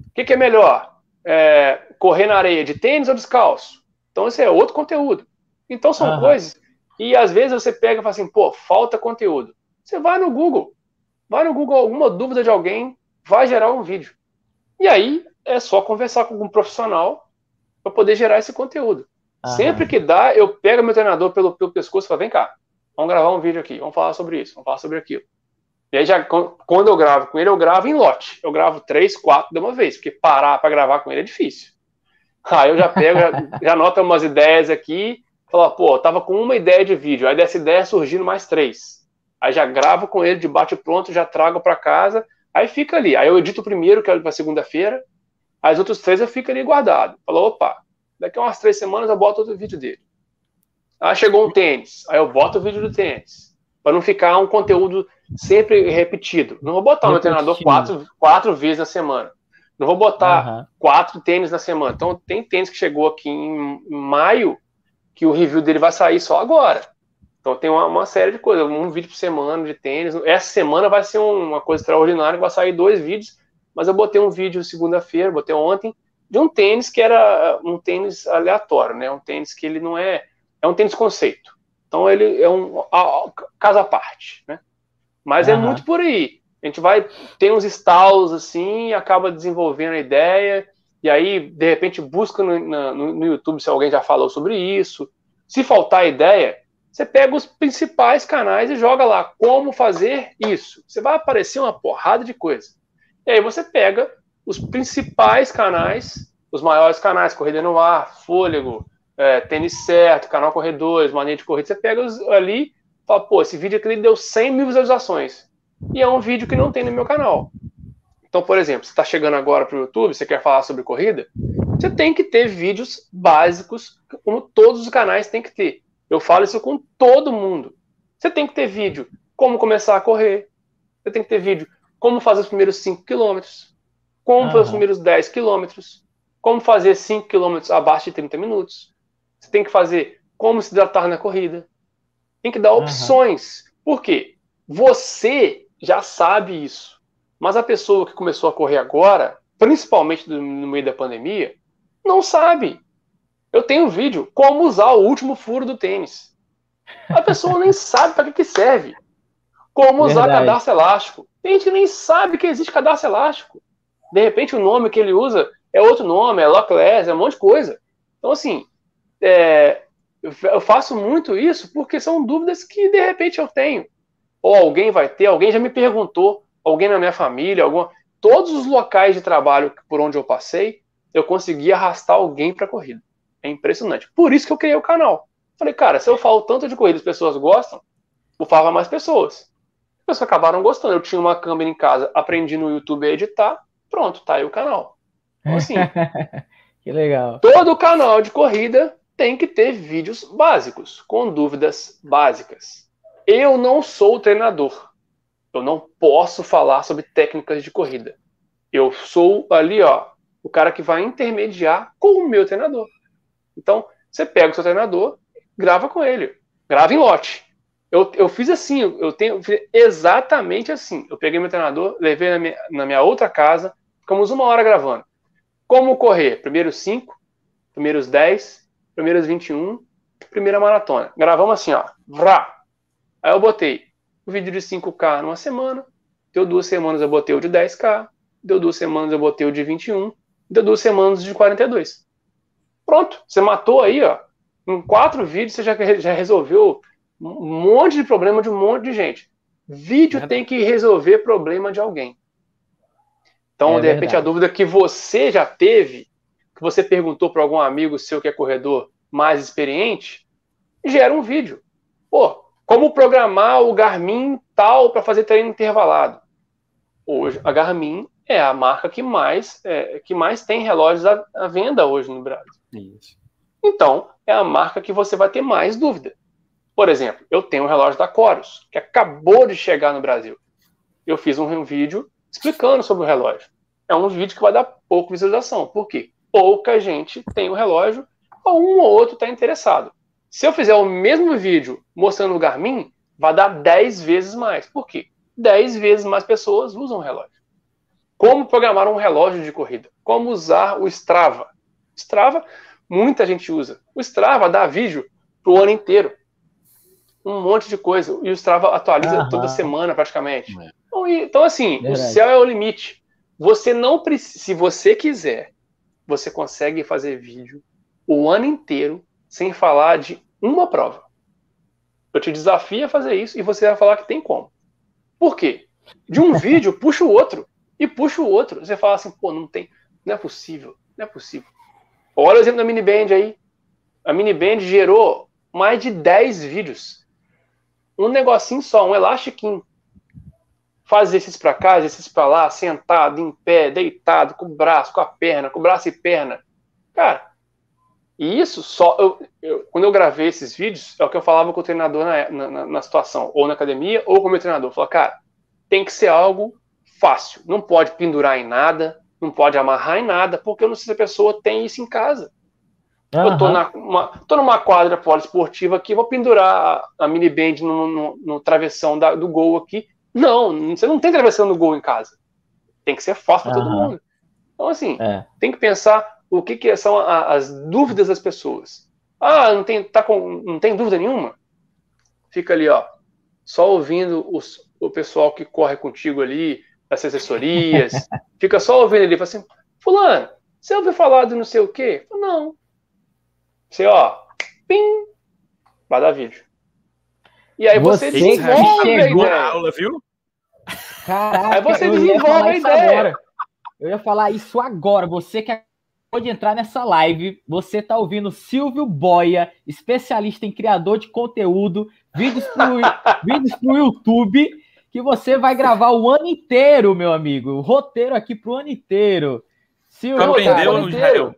O que, que é melhor, é, correr na areia de tênis ou descalço? Então, esse é outro conteúdo. Então, são uhum. coisas e às vezes você pega e fala assim, pô, falta conteúdo. Você vai no Google, vai no Google, alguma dúvida de alguém, vai gerar um vídeo. E aí é só conversar com um profissional para poder gerar esse conteúdo. Aham. Sempre que dá, eu pego meu treinador pelo, pelo pescoço e falo, vem cá, vamos gravar um vídeo aqui, vamos falar sobre isso, vamos falar sobre aquilo. E aí, já, quando eu gravo com ele, eu gravo em lote. Eu gravo três, quatro de uma vez, porque parar para gravar com ele é difícil. Aí eu já pego, já, já anoto umas ideias aqui, Falar, pô, eu tava com uma ideia de vídeo, aí dessa ideia surgindo mais três. Aí já gravo com ele de bate pronto, já trago para casa, aí fica ali. Aí eu edito o primeiro, que é para segunda-feira, as outras três eu fico ali guardado. Falou, opa, daqui a umas três semanas eu boto outro vídeo dele. Ah, chegou um tênis, aí eu boto o vídeo do tênis. Para não ficar um conteúdo sempre repetido. Não vou botar o meu treinador quatro, quatro vezes na semana. Não vou botar uhum. quatro tênis na semana. Então, tem tênis que chegou aqui em maio, que o review dele vai sair só agora. Então tem uma, uma, série de coisas, um vídeo por semana de tênis. Essa semana vai ser uma coisa extraordinária, vai sair dois vídeos, mas eu botei um vídeo segunda-feira, botei ontem, de um tênis que era um tênis aleatório, né? Um tênis que ele não é. É um tênis conceito. Então ele é um caso à parte, né? Mas uhum. é muito por aí. A gente vai ter uns estalos assim, acaba desenvolvendo a ideia e aí, de repente, busca no, no, no, YouTube se alguém já falou sobre isso. Se faltar ideia, você pega os principais canais e joga lá como fazer isso. Você vai aparecer uma porrada de coisa. E aí você pega os principais canais, os maiores canais, Corrida no Ar, Fôlego, é, Tênis Certo, Canal Corredores, Mania de Corrida. Você pega os, ali e fala, pô, esse vídeo aqui deu 100 mil visualizações. E é um vídeo que não tem no meu canal. Então, por exemplo, você está chegando agora para o YouTube, você quer falar sobre corrida, você tem que ter vídeos básicos, como todos os canais têm que ter. Eu falo isso com todo mundo. Você tem que ter vídeo como começar a correr, você tem que ter vídeo como fazer os primeiros 5 quilômetros, como uhum. fazer os primeiros 10 quilômetros, como fazer 5 quilômetros abaixo de 30 minutos. Você tem que fazer como se hidratar na corrida. Tem que dar opções. Uhum. Por quê? Você já sabe isso. Mas a pessoa que começou a correr agora, principalmente no meio da pandemia, não sabe. Eu tenho um vídeo como usar o último furo do tênis. A pessoa nem sabe para que, que serve. Como usar Verdade. cadastro elástico. Tem gente que nem sabe que existe cadastro elástico. De repente o nome que ele usa é outro nome, é lockless, é um monte de coisa. Então, assim, é, eu faço muito isso porque são dúvidas que de repente eu tenho. Ou alguém vai ter, alguém já me perguntou, alguém na minha família, alguma. Todos os locais de trabalho por onde eu passei, eu consegui arrastar alguém para corrida. É impressionante. Por isso que eu criei o canal. Falei, cara, se eu falo tanto de corrida, as pessoas gostam, vou falar mais pessoas. As pessoas acabaram gostando. Eu tinha uma câmera em casa, aprendi no YouTube a editar, pronto, tá aí o canal. Então, assim. que legal. Todo canal de corrida tem que ter vídeos básicos, com dúvidas básicas. Eu não sou treinador. Eu não posso falar sobre técnicas de corrida. Eu sou ali, ó, o cara que vai intermediar com o meu treinador. Então, você pega o seu treinador, grava com ele. Grava em lote. Eu, eu fiz assim, eu tenho exatamente assim. Eu peguei meu treinador, levei na minha, na minha outra casa, ficamos uma hora gravando. Como correr? Primeiros cinco, primeiros dez, primeiros 21, primeira maratona. Gravamos assim, ó. Vrá. Aí eu botei o vídeo de 5K numa semana, deu duas semanas eu botei o de 10K, deu duas semanas eu botei o de 21, deu duas semanas de 42. Pronto, você matou aí, ó. Em quatro vídeos você já, já resolveu um monte de problema de um monte de gente. Vídeo é tem que resolver problema de alguém. Então, é de repente, verdade. a dúvida que você já teve, que você perguntou para algum amigo seu que é corredor mais experiente, gera um vídeo. Pô, como programar o Garmin tal para fazer treino intervalado? Hoje, a Garmin é a marca que mais, é, que mais tem relógios à, à venda hoje no Brasil. Isso. Então, é a marca que você vai ter mais dúvida. Por exemplo, eu tenho um relógio da Coros, que acabou de chegar no Brasil. Eu fiz um vídeo explicando sobre o relógio. É um vídeo que vai dar pouca visualização. Por quê? Pouca gente tem o relógio, ou um ou outro está interessado. Se eu fizer o mesmo vídeo mostrando o Garmin, vai dar 10 vezes mais. Por quê? 10 vezes mais pessoas usam o relógio. Como programar um relógio de corrida? Como usar o Strava? Strava, muita gente usa. O Strava dá vídeo para o ano inteiro. Um monte de coisa. E o Strava atualiza Aham. toda semana, praticamente. É. Então, então assim, Verdade. o céu é o limite. Você não precisa, se você quiser, você consegue fazer vídeo o ano inteiro sem falar de uma prova. Eu te desafio a fazer isso e você vai falar que tem como. Por quê? De um vídeo, puxa o outro. E puxa o outro. Você fala assim, pô, não tem. Não é possível. Não é possível. Olha o exemplo da mini band aí. A mini band gerou mais de 10 vídeos. Um negocinho só, um elastiquinho. Faz exercícios para cá, exercícios para lá, sentado, em pé, deitado, com o braço, com a perna, com o braço e perna. Cara, e isso só. Eu, eu, quando eu gravei esses vídeos, é o que eu falava com o treinador na, na, na situação, ou na academia, ou com o meu treinador. Eu falava, cara, tem que ser algo fácil. Não pode pendurar em nada, não pode amarrar em nada, porque eu não sei se a pessoa tem isso em casa. Uhum. Eu tô, na, uma, tô numa quadra poliesportiva aqui, vou pendurar a, a mini band no, no, no travessão da, do gol aqui. Não, você não tem travessão no gol em casa. Tem que ser fácil para uhum. todo mundo. Então, assim, é. tem que pensar o que, que são a, as dúvidas das pessoas. Ah, não tem, tá com, não tem dúvida nenhuma? Fica ali, ó, só ouvindo os, o pessoal que corre contigo ali, das assessorias, fica só ouvindo ali, fala assim, fulano, você ouviu falar de não sei o quê? Não. Você, ó, pim, vai dar vídeo. E aí você, você desenvolve a ideia. aula, viu? Caraca, aí você desenvolve a ideia. Agora. Eu ia falar isso agora. Você que pode entrar nessa live. Você está ouvindo Silvio Boia, especialista em criador de conteúdo, vídeos para vídeos pro YouTube, que você vai gravar o ano inteiro, meu amigo. O roteiro aqui para o ano inteiro. Silvio, aprendeu no Israel.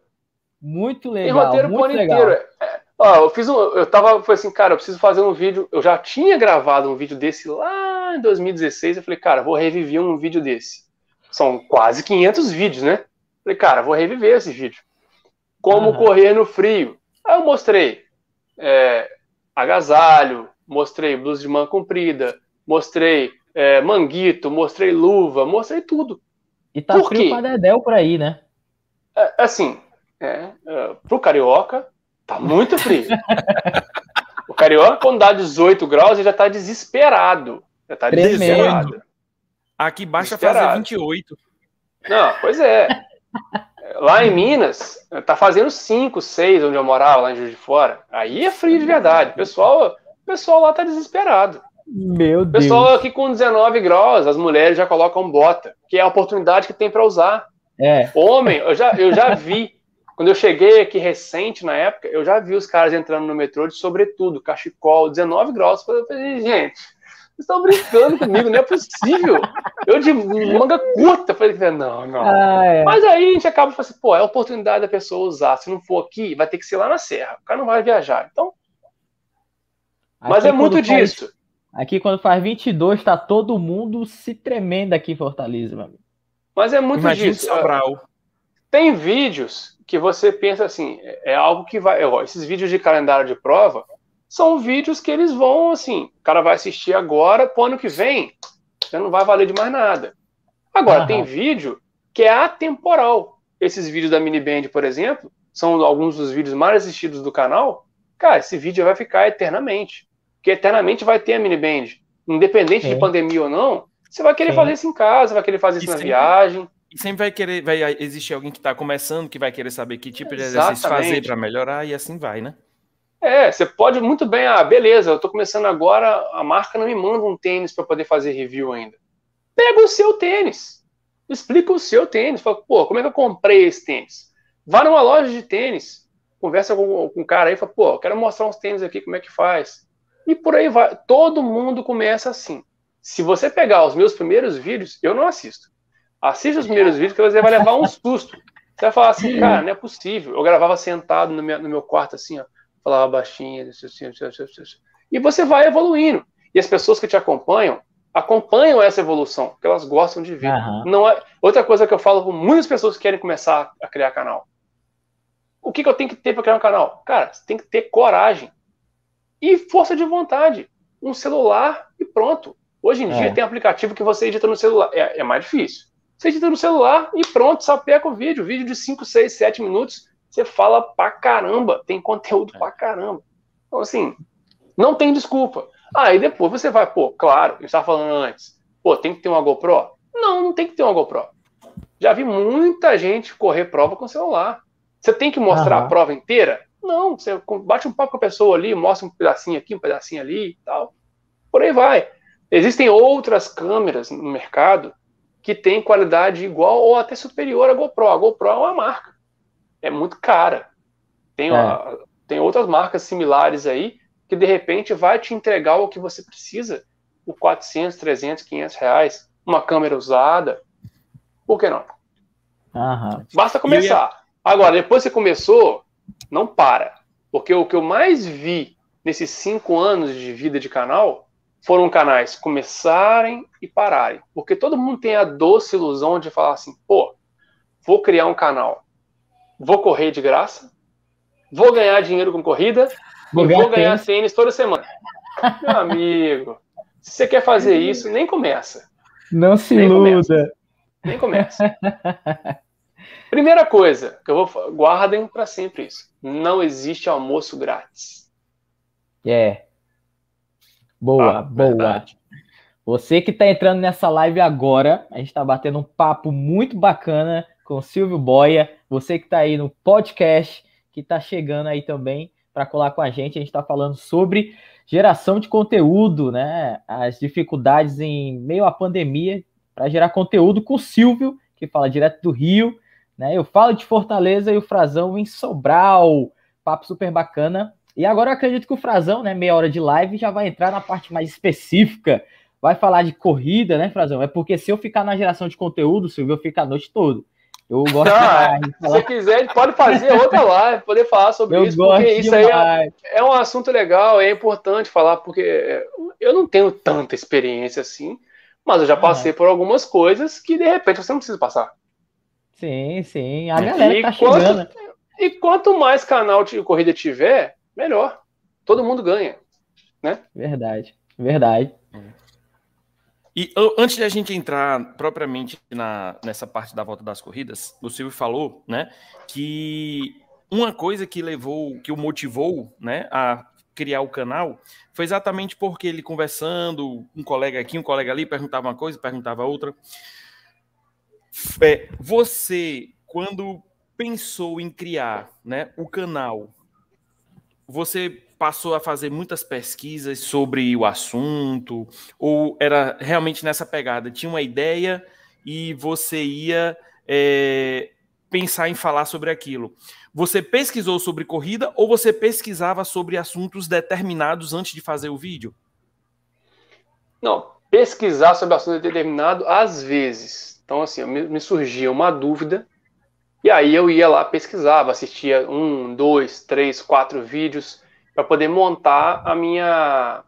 Muito legal. Tem roteiro muito pro ano legal. inteiro. É, ó, eu fiz um, eu tava, foi assim, cara, eu preciso fazer um vídeo. Eu já tinha gravado um vídeo desse lá em 2016. Eu falei, cara, vou reviver um vídeo desse. São quase 500 vídeos, né? Falei, cara, vou reviver esse vídeo. Como uhum. correr no frio. Aí eu mostrei é, agasalho, mostrei blusa de manga comprida, mostrei é, manguito, mostrei luva, mostrei tudo. E tá por frio quê? pra Dedéu por aí, né? É, assim, é, é, pro carioca, tá muito frio. o carioca, quando dá 18 graus, ele já tá desesperado. Já tá Tremendo. desesperado. Aqui baixa fazer 28. Não, pois é. Lá em Minas, tá fazendo 5, 6 onde eu morava, lá em Juiz de Fora. Aí é frio de verdade. O pessoal, o pessoal lá tá desesperado. Meu Deus. Pessoal aqui com 19 graus, as mulheres já colocam bota, que é a oportunidade que tem para usar. É. Homem, eu já, eu já vi. Quando eu cheguei aqui recente, na época, eu já vi os caras entrando no metrô de sobretudo, cachecol, 19 graus. Eu falei, gente, vocês estão brincando comigo, não é possível. Eu de manga curta, falei, não, não. Ah, é. Mas aí a gente acaba falando assim, pô, é a oportunidade da pessoa usar. Se não for aqui, vai ter que ser lá na serra. O cara não vai viajar. Então. Aqui mas é muito disso. aqui, quando faz 22, tá todo mundo se tremendo aqui em Fortaleza, meu amigo. Mas é muito Imagina disso. Sobral. Tem vídeos que você pensa assim, é algo que vai. Esses vídeos de calendário de prova são vídeos que eles vão assim, o cara vai assistir agora, pro ano que vem, já não vai valer de mais nada. Agora, tem vídeo que é atemporal. Esses vídeos da Miniband, por exemplo, são alguns dos vídeos mais assistidos do canal. Cara, esse vídeo vai ficar eternamente. Porque eternamente vai ter a Miniband. Independente Sim. de pandemia ou não, você vai querer Sim. fazer isso em casa, vai querer fazer isso e na viagem. E sempre vai querer, vai existir alguém que está começando que vai querer saber que tipo de exercício fazer para melhorar e assim vai, né? É, você pode muito bem, ah, beleza, eu estou começando agora, a marca não me manda um tênis para poder fazer review ainda. Pega o seu tênis, explica o seu tênis, fala, pô, como é que eu comprei esse tênis? Vá numa loja de tênis, conversa com, com um cara aí, fala, pô, quero mostrar uns tênis aqui, como é que faz? E por aí vai, todo mundo começa assim. Se você pegar os meus primeiros vídeos, eu não assisto. Assiste os primeiros vídeos que você vai levar um susto. Você vai falar assim, cara, não é possível. Eu gravava sentado no meu, no meu quarto assim, ó falava baixinho, assim, assim, assim, e você vai evoluindo. E as pessoas que te acompanham acompanham essa evolução, porque elas gostam de ver. Uhum. Não é outra coisa que eu falo com muitas pessoas que querem começar a criar canal. O que, que eu tenho que ter para criar um canal? Cara, você tem que ter coragem e força de vontade, um celular e pronto. Hoje em é. dia tem aplicativo que você edita no celular, é, é mais difícil. Você edita no celular e pronto, sapeca o vídeo, vídeo de 5, 6, 7 minutos você fala pra caramba, tem conteúdo pra caramba. Então, assim, não tem desculpa. Aí ah, depois você vai, pô, claro, eu estava falando antes, pô, tem que ter uma GoPro? Não, não tem que ter uma GoPro. Já vi muita gente correr prova com celular. Você tem que mostrar a prova inteira? Não, você bate um papo com a pessoa ali, mostra um pedacinho aqui, um pedacinho ali e tal. Por aí vai. Existem outras câmeras no mercado que têm qualidade igual ou até superior à GoPro. A GoPro é uma marca é muito cara. Tem, é. tem outras marcas similares aí que de repente vai te entregar o que você precisa por 400, 300, 500 reais. Uma câmera usada. Por que não? Aham. Basta começar. Agora, depois que você começou, não para. Porque o que eu mais vi nesses cinco anos de vida de canal foram canais começarem e pararem. Porque todo mundo tem a doce ilusão de falar assim, pô, vou criar um canal vou correr de graça, vou ganhar dinheiro com corrida vou ganhar vou ganhar tênis toda semana. Meu amigo, se você quer fazer isso, nem começa. Não se nem iluda. Começa. Nem começa. Primeira coisa que eu vou guardem para sempre isso. Não existe almoço grátis. É. Boa, ah, boa. Verdade. Você que está entrando nessa live agora, a gente está batendo um papo muito bacana com Silvio Boia. Você que está aí no podcast, que está chegando aí também para colar com a gente, a gente está falando sobre geração de conteúdo, né? As dificuldades em meio à pandemia para gerar conteúdo com o Silvio, que fala direto do Rio, né? Eu falo de Fortaleza e o Frazão em Sobral. Papo super bacana. E agora eu acredito que o Frazão, né, meia hora de live, já vai entrar na parte mais específica. Vai falar de corrida, né, Frazão? É porque se eu ficar na geração de conteúdo, Silvio, eu fico a noite toda. Eu gosto Não, de falar. Se quiser, pode fazer outra live, poder falar sobre eu isso, porque isso aí é, é, um assunto legal, é importante falar, porque eu não tenho tanta experiência assim, mas eu já passei por algumas coisas que de repente você não precisa passar. Sim, sim. A galera e tá quanto, chegando. E quanto mais canal de corrida tiver, melhor. Todo mundo ganha, né? Verdade, verdade. E antes de a gente entrar propriamente na, nessa parte da volta das corridas, o Silvio falou, né, que uma coisa que levou, que o motivou, né, a criar o canal, foi exatamente porque ele conversando, um colega aqui, um colega ali, perguntava uma coisa, perguntava outra. É, você, quando pensou em criar né, o canal, você passou a fazer muitas pesquisas sobre o assunto? Ou era realmente nessa pegada? Tinha uma ideia e você ia é, pensar em falar sobre aquilo. Você pesquisou sobre corrida ou você pesquisava sobre assuntos determinados antes de fazer o vídeo? Não, pesquisar sobre assunto determinado às vezes. Então, assim, me, me surgia uma dúvida e aí eu ia lá, pesquisava, assistia um, dois, três, quatro vídeos para poder montar a minha,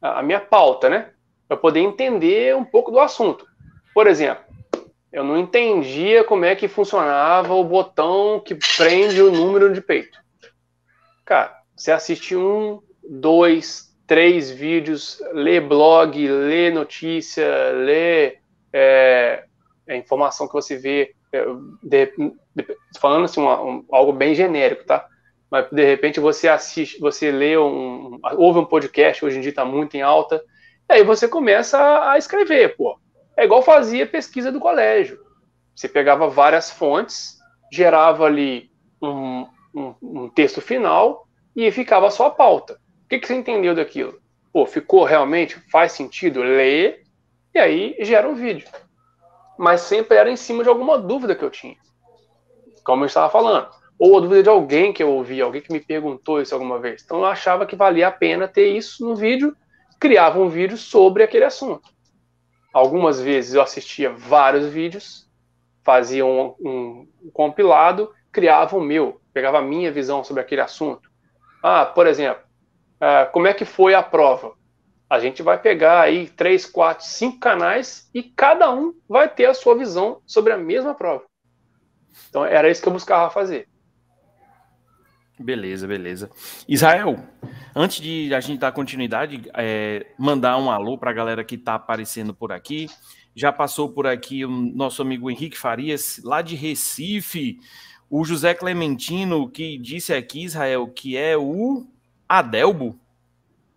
a minha pauta, né? Para poder entender um pouco do assunto. Por exemplo, eu não entendia como é que funcionava o botão que prende o número de peito. Cara, você assiste um, dois, três vídeos, lê blog, lê notícia, lê é, a informação que você vê, é, de, de, falando assim, uma, um, algo bem genérico, tá? Mas de repente você assiste, você lê um, ouve um podcast, hoje em dia está muito em alta, e aí você começa a, a escrever, pô. É igual fazia pesquisa do colégio. Você pegava várias fontes, gerava ali um, um, um texto final e ficava só a pauta. O que, que você entendeu daquilo? Pô, ficou realmente? Faz sentido? Lê e aí gera um vídeo mas sempre era em cima de alguma dúvida que eu tinha. Como eu estava falando. Ou a dúvida de alguém que eu ouvi, alguém que me perguntou isso alguma vez. Então eu achava que valia a pena ter isso no vídeo, criava um vídeo sobre aquele assunto. Algumas vezes eu assistia vários vídeos, fazia um, um, um compilado, criava o meu, pegava a minha visão sobre aquele assunto. Ah, por exemplo, uh, como é que foi a prova? A gente vai pegar aí três, quatro, cinco canais e cada um vai ter a sua visão sobre a mesma prova. Então era isso que eu buscava fazer. Beleza, beleza. Israel, antes de a gente dar continuidade, é, mandar um alô para a galera que está aparecendo por aqui. Já passou por aqui o nosso amigo Henrique Farias, lá de Recife. O José Clementino, que disse aqui, Israel, que é o Adelbo.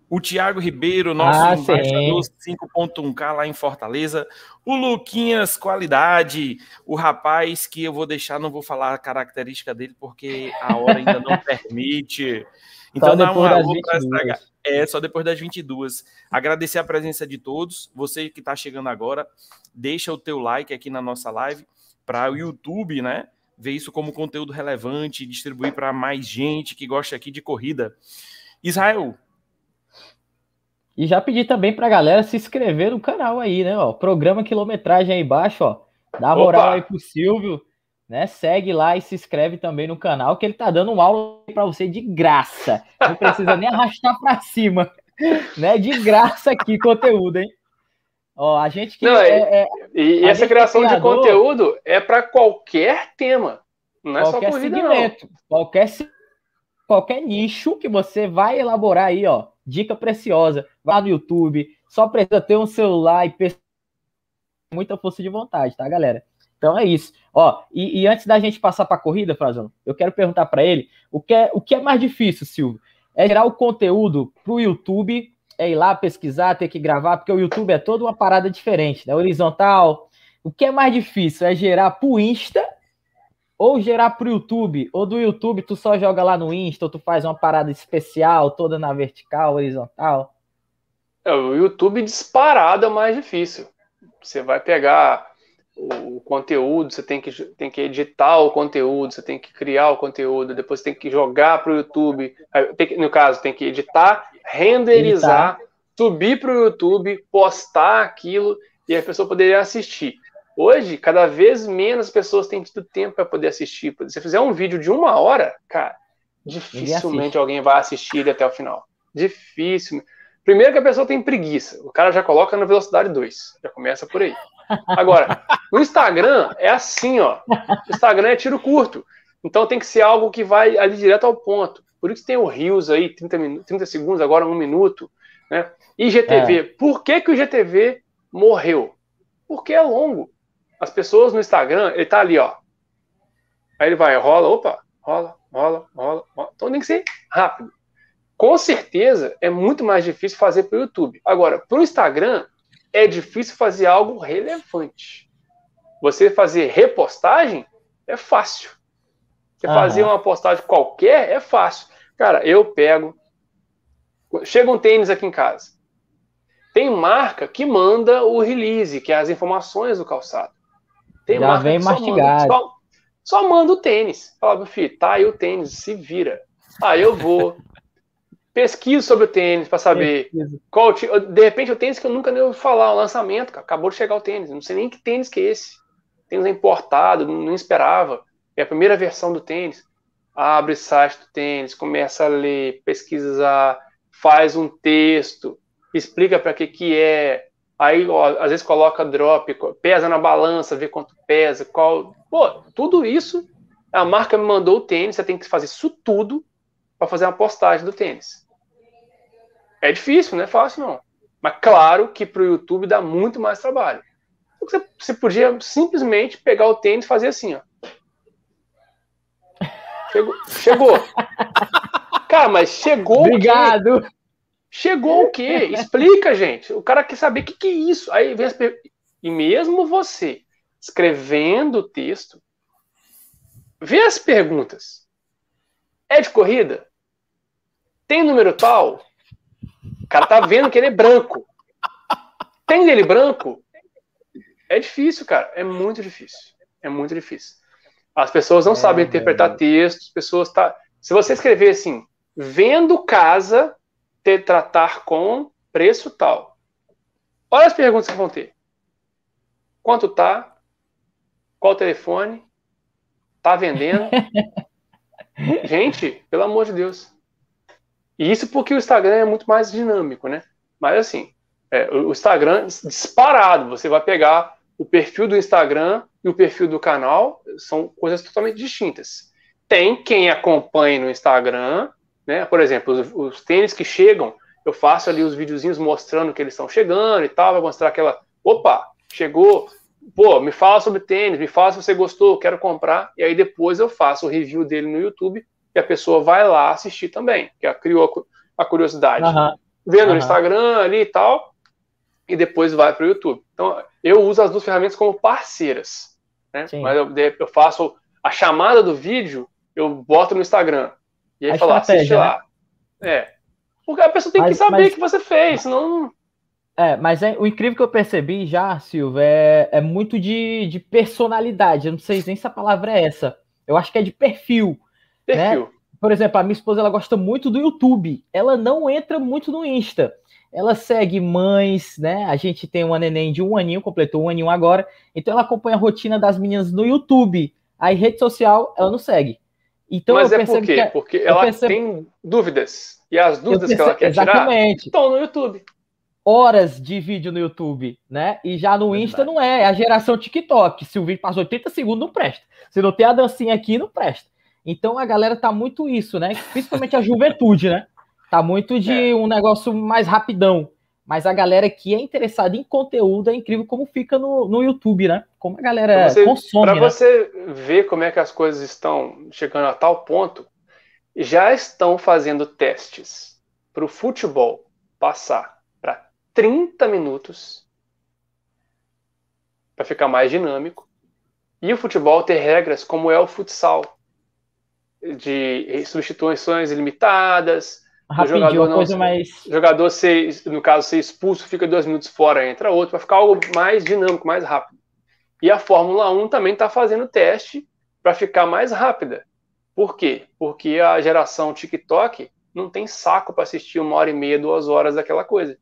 O Tiago Ribeiro, nosso ah, embaixador 5.1K lá em Fortaleza. O Luquinhas Qualidade, o rapaz que eu vou deixar, não vou falar a característica dele porque a hora ainda não permite. Então dá um alô para É, só depois das 22. Agradecer a presença de todos. Você que está chegando agora, deixa o teu like aqui na nossa live para o YouTube, né? Ver isso como conteúdo relevante, distribuir para mais gente que gosta aqui de corrida. Israel, e já pedi também pra galera se inscrever no canal aí, né? Ó, programa quilometragem aí embaixo, ó. Dá moral Opa. aí pro Silvio, né? Segue lá e se inscreve também no canal, que ele tá dando um aula para você de graça. Não precisa nem arrastar para cima, né? De graça aqui conteúdo, hein? Ó, a gente que Não, é, é, e essa criação criador, de conteúdo é para qualquer tema, não é qualquer só corrida, segmento, não. Qualquer qualquer nicho que você vai elaborar aí, ó Dica preciosa. Vá no YouTube. Só precisa ter um celular e muita força de vontade, tá, galera? Então é isso. Ó, e, e antes da gente passar para a corrida, Frazão, eu quero perguntar para ele o que, é, o que é mais difícil, Silvio? É gerar o conteúdo para o YouTube, é ir lá pesquisar, ter que gravar, porque o YouTube é toda uma parada diferente, né? Horizontal. O que é mais difícil é gerar para o Insta ou gerar para o YouTube, ou do YouTube tu só joga lá no Insta, ou tu faz uma parada especial, toda na vertical, horizontal? É, o YouTube disparado é mais difícil. Você vai pegar o conteúdo, você tem que, tem que editar o conteúdo, você tem que criar o conteúdo, depois tem que jogar para o YouTube. No caso, tem que editar, renderizar, editar. subir para o YouTube, postar aquilo e a pessoa poderia assistir. Hoje, cada vez menos pessoas têm tido tempo para poder assistir. Se você fizer um vídeo de uma hora, cara, dificilmente alguém vai assistir ele até o final. Difícil. Primeiro que a pessoa tem preguiça. O cara já coloca na velocidade 2. Já começa por aí. Agora, no Instagram é assim, ó. O Instagram é tiro curto. Então tem que ser algo que vai ali direto ao ponto. Por isso tem o Rios aí, 30, minutos, 30 segundos, agora um minuto. Né? E GTV. É. Por que, que o GTV morreu? Porque é longo. As pessoas no Instagram, ele tá ali, ó. Aí ele vai, rola, opa, rola, rola, rola. rola. Então tem que ser rápido. Com certeza é muito mais difícil fazer para o YouTube. Agora, para o Instagram, é difícil fazer algo relevante. Você fazer repostagem é fácil. Você fazer uma postagem qualquer é fácil. Cara, eu pego. Chega um tênis aqui em casa. Tem marca que manda o release, que é as informações do calçado. Tem Já vem mastigado. Só, só, manda o tênis. Fala, meu filho, tá aí o tênis, se vira. Aí eu vou. pesquiso sobre o tênis para saber Pesquisa. qual. De repente, o tênis que eu nunca nem ouvi falar, o lançamento, cara, acabou de chegar o tênis. Não sei nem que tênis que é esse. Tênis é importado, não, não esperava. É a primeira versão do tênis. Abre o site do tênis, começa a ler, pesquisar, faz um texto, explica para que que é, aí ó, às vezes coloca drop, pesa na balança, vê quanto pesa, qual, pô, tudo isso a marca me mandou o tênis, você tem que fazer isso tudo para fazer uma postagem do tênis. É difícil, não é fácil não. Mas claro que para o YouTube dá muito mais trabalho. Você, você podia simplesmente pegar o tênis e fazer assim, ó. Chegou. Chegou. Cara, mas chegou. Obrigado. Chegou o quê? Explica, gente. O cara quer saber o que, que é isso. Aí vem as per... E mesmo você escrevendo o texto, vê as perguntas. É de corrida? Tem número tal? O cara tá vendo que ele é branco. Tem dele branco? É difícil, cara. É muito difícil. É muito difícil. As pessoas não é, sabem interpretar é. textos, pessoas tá. Se você escrever assim, vendo casa, ter, tratar com preço tal. Olha as perguntas que vão ter. Quanto tá? Qual telefone? Tá vendendo? Gente, pelo amor de Deus. E isso porque o Instagram é muito mais dinâmico, né? Mas assim, é, o Instagram disparado, você vai pegar o perfil do Instagram e o perfil do canal são coisas totalmente distintas. Tem quem acompanha no Instagram, né? Por exemplo, os, os tênis que chegam, eu faço ali os videozinhos mostrando que eles estão chegando e tal, vai mostrar aquela, opa, chegou, pô, me fala sobre tênis, me fala se você gostou, quero comprar, e aí depois eu faço o review dele no YouTube e a pessoa vai lá assistir também, que criou a curiosidade. Uhum. Vendo uhum. no Instagram ali e tal, e depois vai para o YouTube. Então, eu uso as duas ferramentas como parceiras. Né? Mas eu, eu, faço a chamada do vídeo, eu boto no Instagram. E aí a fala, assiste né? lá. É. Porque a pessoa tem mas, que saber o mas... que você fez, senão. É, mas é, o incrível que eu percebi já, Silva, é, é muito de, de personalidade. Eu não sei nem se a palavra é essa. Eu acho que é de perfil. Perfil. Né? Por exemplo, a minha esposa ela gosta muito do YouTube. Ela não entra muito no Insta. Ela segue mães, né? A gente tem uma neném de um aninho, completou um aninho agora. Então ela acompanha a rotina das meninas no YouTube. Aí rede social ela não segue. Então Mas é por quê? Que, Porque ela percebo... tem dúvidas. E as dúvidas percebo... que ela quer Exatamente. tirar estão no YouTube. Horas de vídeo no YouTube, né? E já no Insta não é. É a geração TikTok. Se o vídeo passa 80 segundos, não presta. Se não tem a dancinha aqui, não presta. Então a galera tá muito isso, né? Principalmente a juventude, né? Tá muito de é. um negócio mais rapidão. Mas a galera que é interessada em conteúdo é incrível como fica no, no YouTube, né? Como a galera pra você, consome. Para né? você ver como é que as coisas estão chegando a tal ponto, já estão fazendo testes para o futebol passar para 30 minutos para ficar mais dinâmico e o futebol ter regras como é o futsal de substituições ilimitadas, Rapidinho, jogador não, coisa mais. jogador ser, no caso, ser expulso, fica dois minutos fora, entra outro, para ficar algo mais dinâmico, mais rápido. E a Fórmula 1 também está fazendo teste para ficar mais rápida. Por quê? Porque a geração TikTok não tem saco para assistir uma hora e meia, duas horas daquela coisa.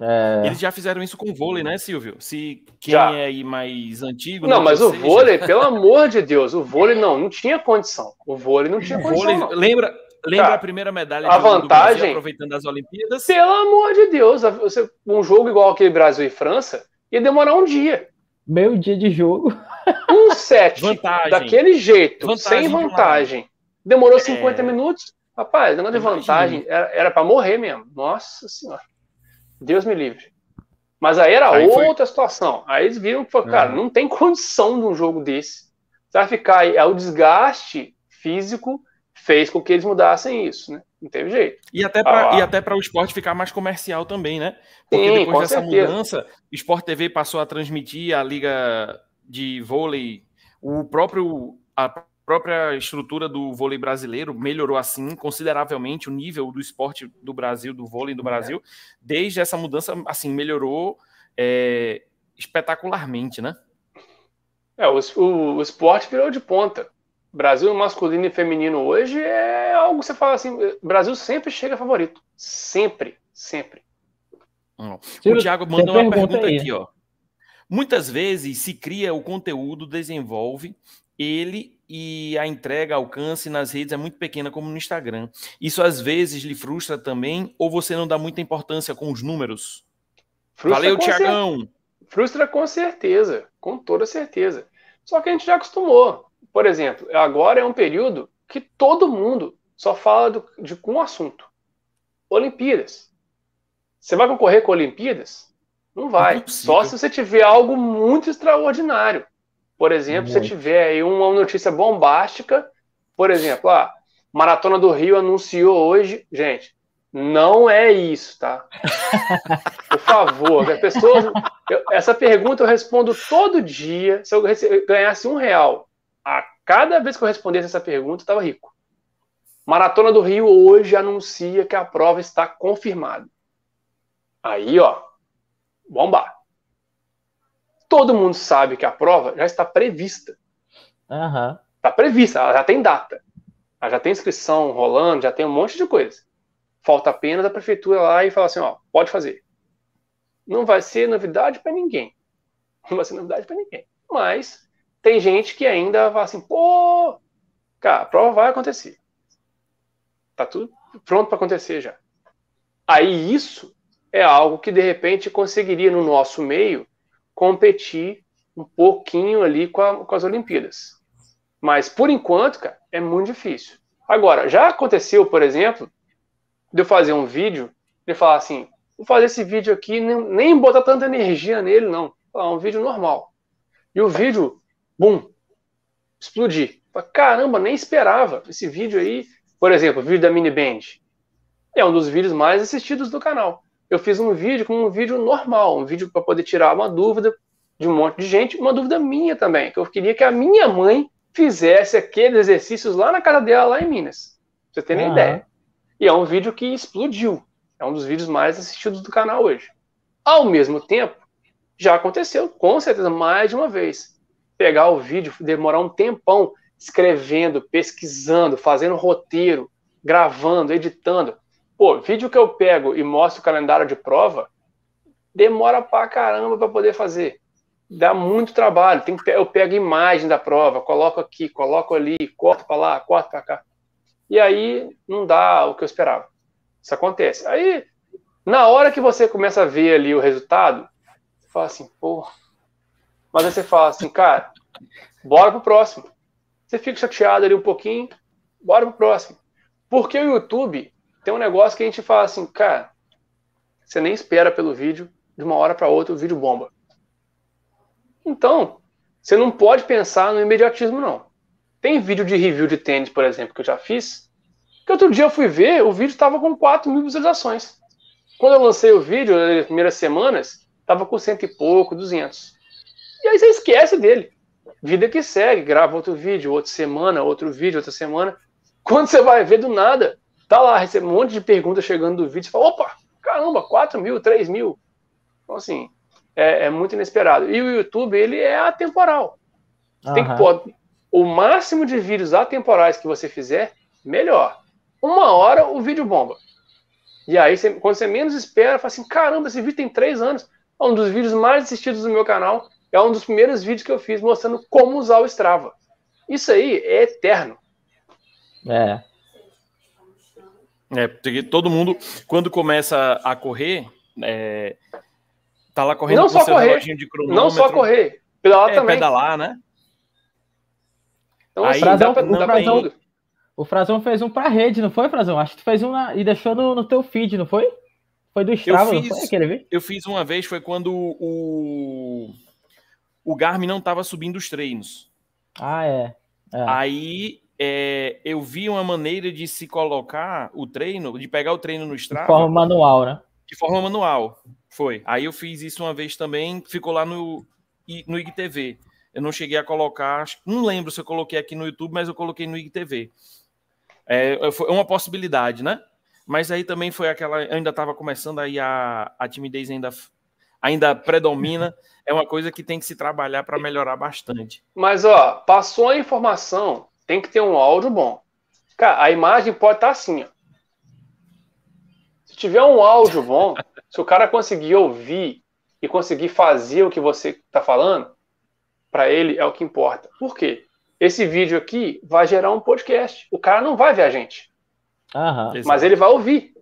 É... Eles já fizeram isso com o vôlei, né, Silvio? Se quem já. é aí mais antigo. Não, mas o seja... vôlei, pelo amor de Deus, o vôlei não, não tinha condição. O vôlei não tinha condição. Vôlei, lembra, Lembra Cara, a primeira medalha a vantagem, Brasil, aproveitando as Olimpíadas? Pelo amor de Deus, você, um jogo igual aquele Brasil e França ia demorar um dia. Meio dia de jogo. Um set vantagem. daquele jeito, vantagem sem vantagem. Demorou 50 é... minutos. Rapaz, negócio de vantagem era para morrer mesmo. Nossa senhora. Deus me livre. Mas aí era aí outra foi... situação. Aí eles viram que, cara, uhum. não tem condição de um jogo desse. Você vai ficar aí, é o desgaste físico fez com que eles mudassem isso, né? Não teve jeito. E até para ah, o esporte ficar mais comercial também, né? Porque sim, depois dessa certeza. mudança, o Sport TV passou a transmitir a liga de vôlei, o próprio a própria estrutura do vôlei brasileiro melhorou assim consideravelmente o nível do esporte do Brasil, do vôlei do é. Brasil, desde essa mudança, assim, melhorou é, espetacularmente, né? É, o, o, o, esporte virou de ponta. Brasil masculino e feminino hoje é algo que você fala assim, Brasil sempre chega favorito. Sempre, sempre. O Thiago mandou uma pergunta aí. aqui, ó. Muitas vezes se cria o conteúdo, desenvolve, ele e a entrega, alcance nas redes é muito pequena, como no Instagram. Isso às vezes lhe frustra também, ou você não dá muita importância com os números? Frustra Valeu, Tiagão! Cer... Frustra com certeza, com toda certeza. Só que a gente já acostumou. Por exemplo, agora é um período que todo mundo só fala do, de um assunto: Olimpíadas. Você vai concorrer com Olimpíadas? Não vai. Não Só se você tiver algo muito extraordinário. Por exemplo, se tiver aí uma notícia bombástica, por exemplo, a ah, Maratona do Rio anunciou hoje, gente, não é isso, tá? Por favor, a pessoa, eu, essa pergunta eu respondo todo dia. Se eu ganhasse um real a cada vez que eu respondesse essa pergunta, eu estava rico. Maratona do Rio hoje anuncia que a prova está confirmada. Aí, ó, bombar. Todo mundo sabe que a prova já está prevista. Uhum. Está prevista, ela já tem data. Ela já tem inscrição rolando, já tem um monte de coisa. Falta apenas a prefeitura lá e falar assim, ó, pode fazer. Não vai ser novidade para ninguém. Não vai ser novidade para ninguém. Mas tem gente que ainda fala assim, pô, cara, a prova vai acontecer. Tá tudo pronto para acontecer já. Aí isso é algo que de repente conseguiria no nosso meio competir um pouquinho ali com, a, com as Olimpíadas. Mas por enquanto, cara, é muito difícil. Agora, já aconteceu, por exemplo, de eu fazer um vídeo e falar assim: vou fazer esse vídeo aqui, nem, nem botar tanta energia nele, não. Falar um vídeo normal. E o vídeo, bum, explodir. Caramba, nem esperava. Esse vídeo aí por exemplo, o vídeo da Mini Band é um dos vídeos mais assistidos do canal. Eu fiz um vídeo com um vídeo normal, um vídeo para poder tirar uma dúvida de um monte de gente, uma dúvida minha também, que eu queria que a minha mãe fizesse aqueles exercícios lá na casa dela, lá em Minas. Pra você ter uhum. ideia. E é um vídeo que explodiu. É um dos vídeos mais assistidos do canal hoje. Ao mesmo tempo, já aconteceu, com certeza, mais de uma vez. Pegar o vídeo, demorar um tempão escrevendo, pesquisando, fazendo roteiro, gravando, editando. Pô, vídeo que eu pego e mostro o calendário de prova, demora pra caramba para poder fazer. Dá muito trabalho. Tem, eu pego imagem da prova, coloco aqui, coloco ali, corto para lá, corto para cá. E aí não dá o que eu esperava. Isso acontece. Aí, na hora que você começa a ver ali o resultado, você fala assim, pô. Mas aí você fala assim, cara, bora pro próximo. Você fica chateado ali um pouquinho, bora pro próximo. Porque o YouTube tem um negócio que a gente fala assim, cara, você nem espera pelo vídeo, de uma hora para outra o vídeo bomba. Então, você não pode pensar no imediatismo, não. Tem vídeo de review de tênis, por exemplo, que eu já fiz, que outro dia eu fui ver, o vídeo estava com 4 mil visualizações. Quando eu lancei o vídeo, nas primeiras semanas, estava com cento e pouco, 200. E aí você esquece dele vida que segue, grava outro vídeo, outra semana, outro vídeo, outra semana. Quando você vai ver do nada, tá lá, recebe um monte de perguntas chegando do vídeo, você fala, opa, caramba, 4 mil, 3 mil. Então, assim, é, é muito inesperado. E o YouTube, ele é atemporal. Uhum. Tem que pôr o máximo de vídeos atemporais que você fizer, melhor. Uma hora o vídeo bomba. E aí, você, quando você menos espera, fala assim, caramba, esse vídeo tem 3 anos. É um dos vídeos mais assistidos do meu canal é um dos primeiros vídeos que eu fiz mostrando como usar o Strava. Isso aí é eterno. É. É, porque todo mundo, quando começa a correr, é, tá lá correndo não com só correr, de cronômetro. Não só correr, pedalar é, também. Pedalar, né? Então, aí, Frazão, dá, o, Frazão, o Frazão fez um pra rede, não foi, Frazão? Acho que tu fez um na, e deixou no, no teu feed, não foi? Foi do Strava, eu fiz, não foi aquele? Eu fiz uma vez, foi quando o o Garmin não estava subindo os treinos. Ah, é. é. Aí é, eu vi uma maneira de se colocar o treino, de pegar o treino no Strava. De forma manual, né? De forma manual. Foi. Aí eu fiz isso uma vez também, ficou lá no, no IGTV. Eu não cheguei a colocar, não lembro se eu coloquei aqui no YouTube, mas eu coloquei no IGTV. É, foi uma possibilidade, né? Mas aí também foi aquela, ainda estava começando aí a, a timidez ainda ainda predomina, é uma coisa que tem que se trabalhar para melhorar bastante. Mas ó, passou a informação, tem que ter um áudio bom. Cara, a imagem pode estar tá assim, ó. Se tiver um áudio bom, se o cara conseguir ouvir e conseguir fazer o que você está falando, para ele é o que importa. Por quê? Esse vídeo aqui vai gerar um podcast. O cara não vai ver a gente. Aham, mas ele vai ouvir.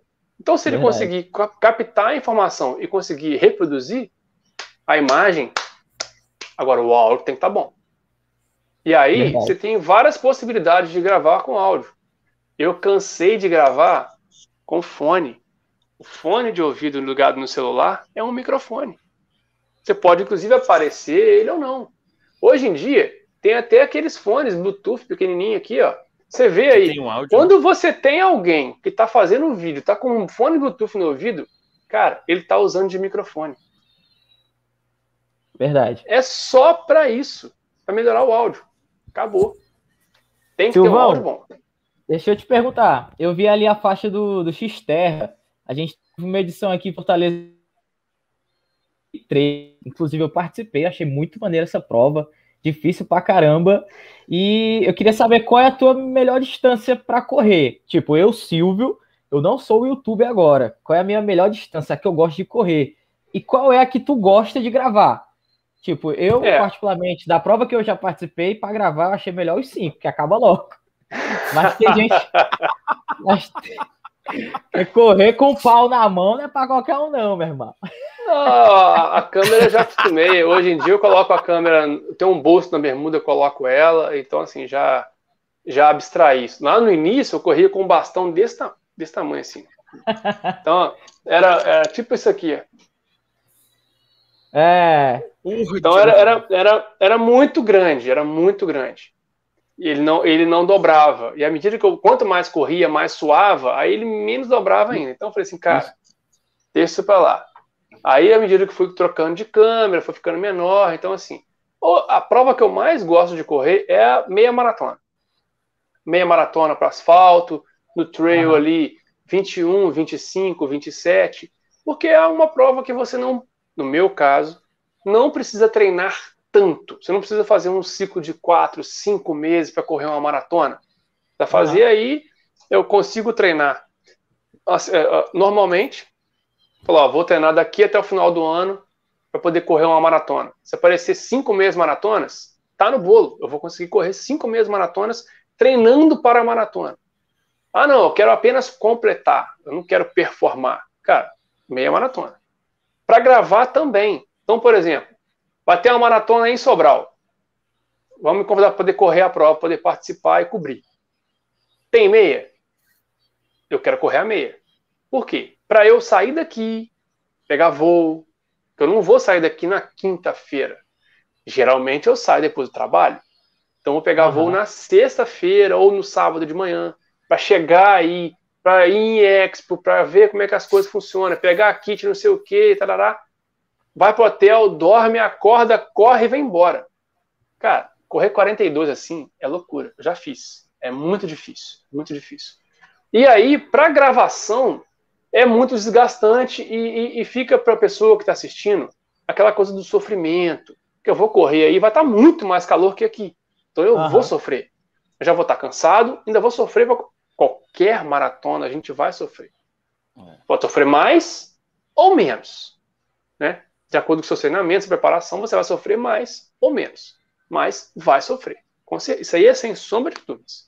Então, se ele Verdade. conseguir captar a informação e conseguir reproduzir a imagem, agora o áudio tem que estar tá bom. E aí, Verdade. você tem várias possibilidades de gravar com áudio. Eu cansei de gravar com fone. O fone de ouvido ligado no celular é um microfone. Você pode, inclusive, aparecer ele ou não. Hoje em dia, tem até aqueles fones Bluetooth pequenininho aqui, ó. Você vê aí, um áudio, quando né? você tem alguém que está fazendo um vídeo, está com um fone Bluetooth no ouvido, cara, ele está usando de microfone. Verdade. É só para isso, para melhorar o áudio. Acabou. Tem que Silvão, ter um áudio bom. Deixa eu te perguntar. Eu vi ali a faixa do, do X-Terra. A gente teve uma edição aqui em Fortaleza 3. Inclusive, eu participei, achei muito maneira essa prova. Difícil pra caramba. E eu queria saber qual é a tua melhor distância para correr. Tipo, eu, Silvio, eu não sou o YouTube agora. Qual é a minha melhor distância que eu gosto de correr? E qual é a que tu gosta de gravar? Tipo, eu, é. particularmente, da prova que eu já participei, para gravar, eu achei melhor os cinco, que acaba logo. Mas tem gente. Mas tem... Correr com o pau na mão não é para qualquer um, não, meu irmão. a câmera eu já acostumei. Hoje em dia eu coloco a câmera, tem um bolso na bermuda, eu coloco ela, então assim, já já abstraí isso. Lá no início eu corria com um bastão desse, desse tamanho assim. Então, era, era tipo isso aqui. É. Então era, era, era, era muito grande, era muito grande. Ele não, ele não dobrava. E à medida que eu, quanto mais corria, mais suava, aí ele menos dobrava ainda. Então eu falei assim, cara, deixa isso pra lá. Aí, à medida que fui trocando de câmera, foi ficando menor. Então, assim, a prova que eu mais gosto de correr é a meia maratona. Meia maratona para asfalto, no trail uhum. ali, 21, 25, 27, porque é uma prova que você não, no meu caso, não precisa treinar tanto. Você não precisa fazer um ciclo de quatro, cinco meses para correr uma maratona. Para fazer uhum. aí, eu consigo treinar é, normalmente Falou, ó, vou treinar daqui até o final do ano para poder correr uma maratona. Se aparecer cinco meses maratonas, tá no bolo. Eu vou conseguir correr cinco meses maratonas treinando para a maratona. Ah, não, eu quero apenas completar. Eu não quero performar. Cara, meia maratona. Para gravar também. Então, por exemplo, vai ter uma maratona em Sobral. Vamos me convidar para poder correr a prova, poder participar e cobrir. Tem meia? Eu quero correr a meia. Por quê? para eu sair daqui, pegar voo, eu não vou sair daqui na quinta-feira. Geralmente eu saio depois do trabalho. Então eu vou pegar uhum. voo na sexta-feira ou no sábado de manhã para chegar aí, para ir em Expo, para ver como é que as coisas funcionam, pegar a kit, não sei o que, tarará. Vai pro hotel, dorme, acorda, corre e vem embora. Cara, correr 42 assim é loucura. Eu já fiz. É muito difícil, muito difícil. E aí, para gravação, é muito desgastante e, e, e fica para a pessoa que está assistindo aquela coisa do sofrimento, que eu vou correr aí, vai estar tá muito mais calor que aqui. Então eu uhum. vou sofrer. Eu já vou estar tá cansado, ainda vou sofrer pra qualquer maratona, a gente vai sofrer. É. Pode sofrer mais ou menos. Né? De acordo com o seu treinamento, sua preparação, você vai sofrer mais ou menos. Mas vai sofrer. Isso aí é sem sombra de dúvidas.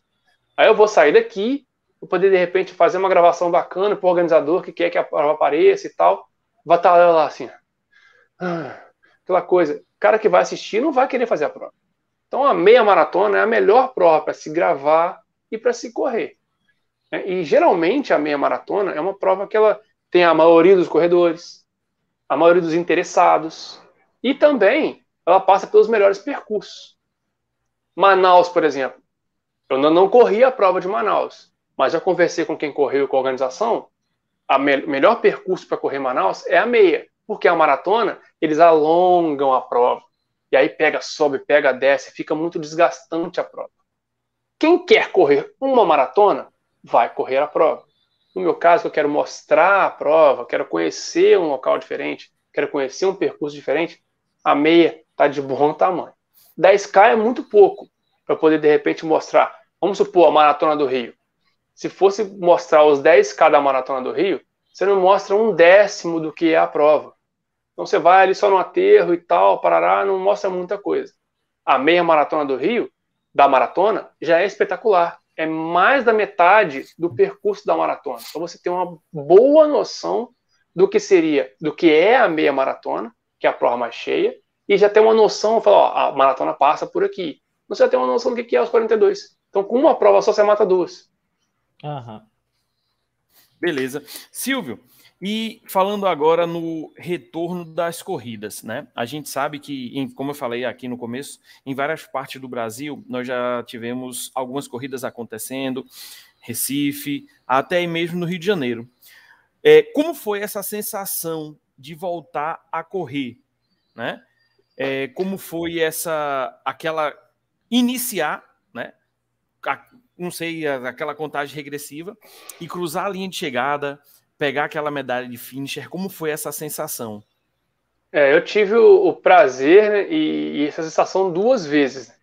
Aí eu vou sair daqui, para poder de repente fazer uma gravação bacana para o organizador que quer que a prova apareça e tal. Vai estar tá lá assim, ah, aquela coisa. O cara que vai assistir não vai querer fazer a prova. Então a meia maratona é a melhor prova para se gravar e para se correr. É, e geralmente a meia maratona é uma prova que ela tem a maioria dos corredores, a maioria dos interessados e também ela passa pelos melhores percursos. Manaus, por exemplo. Eu não corri a prova de Manaus, mas já conversei com quem correu com a organização, o me melhor percurso para correr Manaus é a meia, porque a maratona eles alongam a prova. E e aí pega, sobe, pega, desce, fica muito desgastante a prova. Quem quer correr uma maratona, vai correr a prova. No meu caso, eu quero mostrar a prova, quero conhecer um local diferente, quero conhecer um percurso diferente, a meia está de bom tamanho. 10K é muito pouco para poder, de repente, mostrar. Vamos supor a Maratona do Rio. Se fosse mostrar os 10K da Maratona do Rio, você não mostra um décimo do que é a prova. Então você vai ali só no aterro e tal, parará, não mostra muita coisa. A meia maratona do Rio, da maratona, já é espetacular. É mais da metade do percurso da maratona. Então você tem uma boa noção do que seria, do que é a meia maratona, que é a prova mais cheia, e já tem uma noção, fala, ó, a maratona passa por aqui. Você já tem uma noção do que é os 42. Então, com uma prova só, você mata duas. Uhum. Beleza. Silvio, e falando agora no retorno das corridas, né? A gente sabe que, como eu falei aqui no começo, em várias partes do Brasil nós já tivemos algumas corridas acontecendo, Recife, até mesmo no Rio de Janeiro. É, como foi essa sensação de voltar a correr, né? É, como foi essa, aquela iniciar, né? não sei, aquela contagem regressiva e cruzar a linha de chegada, pegar aquela medalha de finisher, como foi essa sensação? É, eu tive o, o prazer né, e, e, essa sensação duas vezes, né?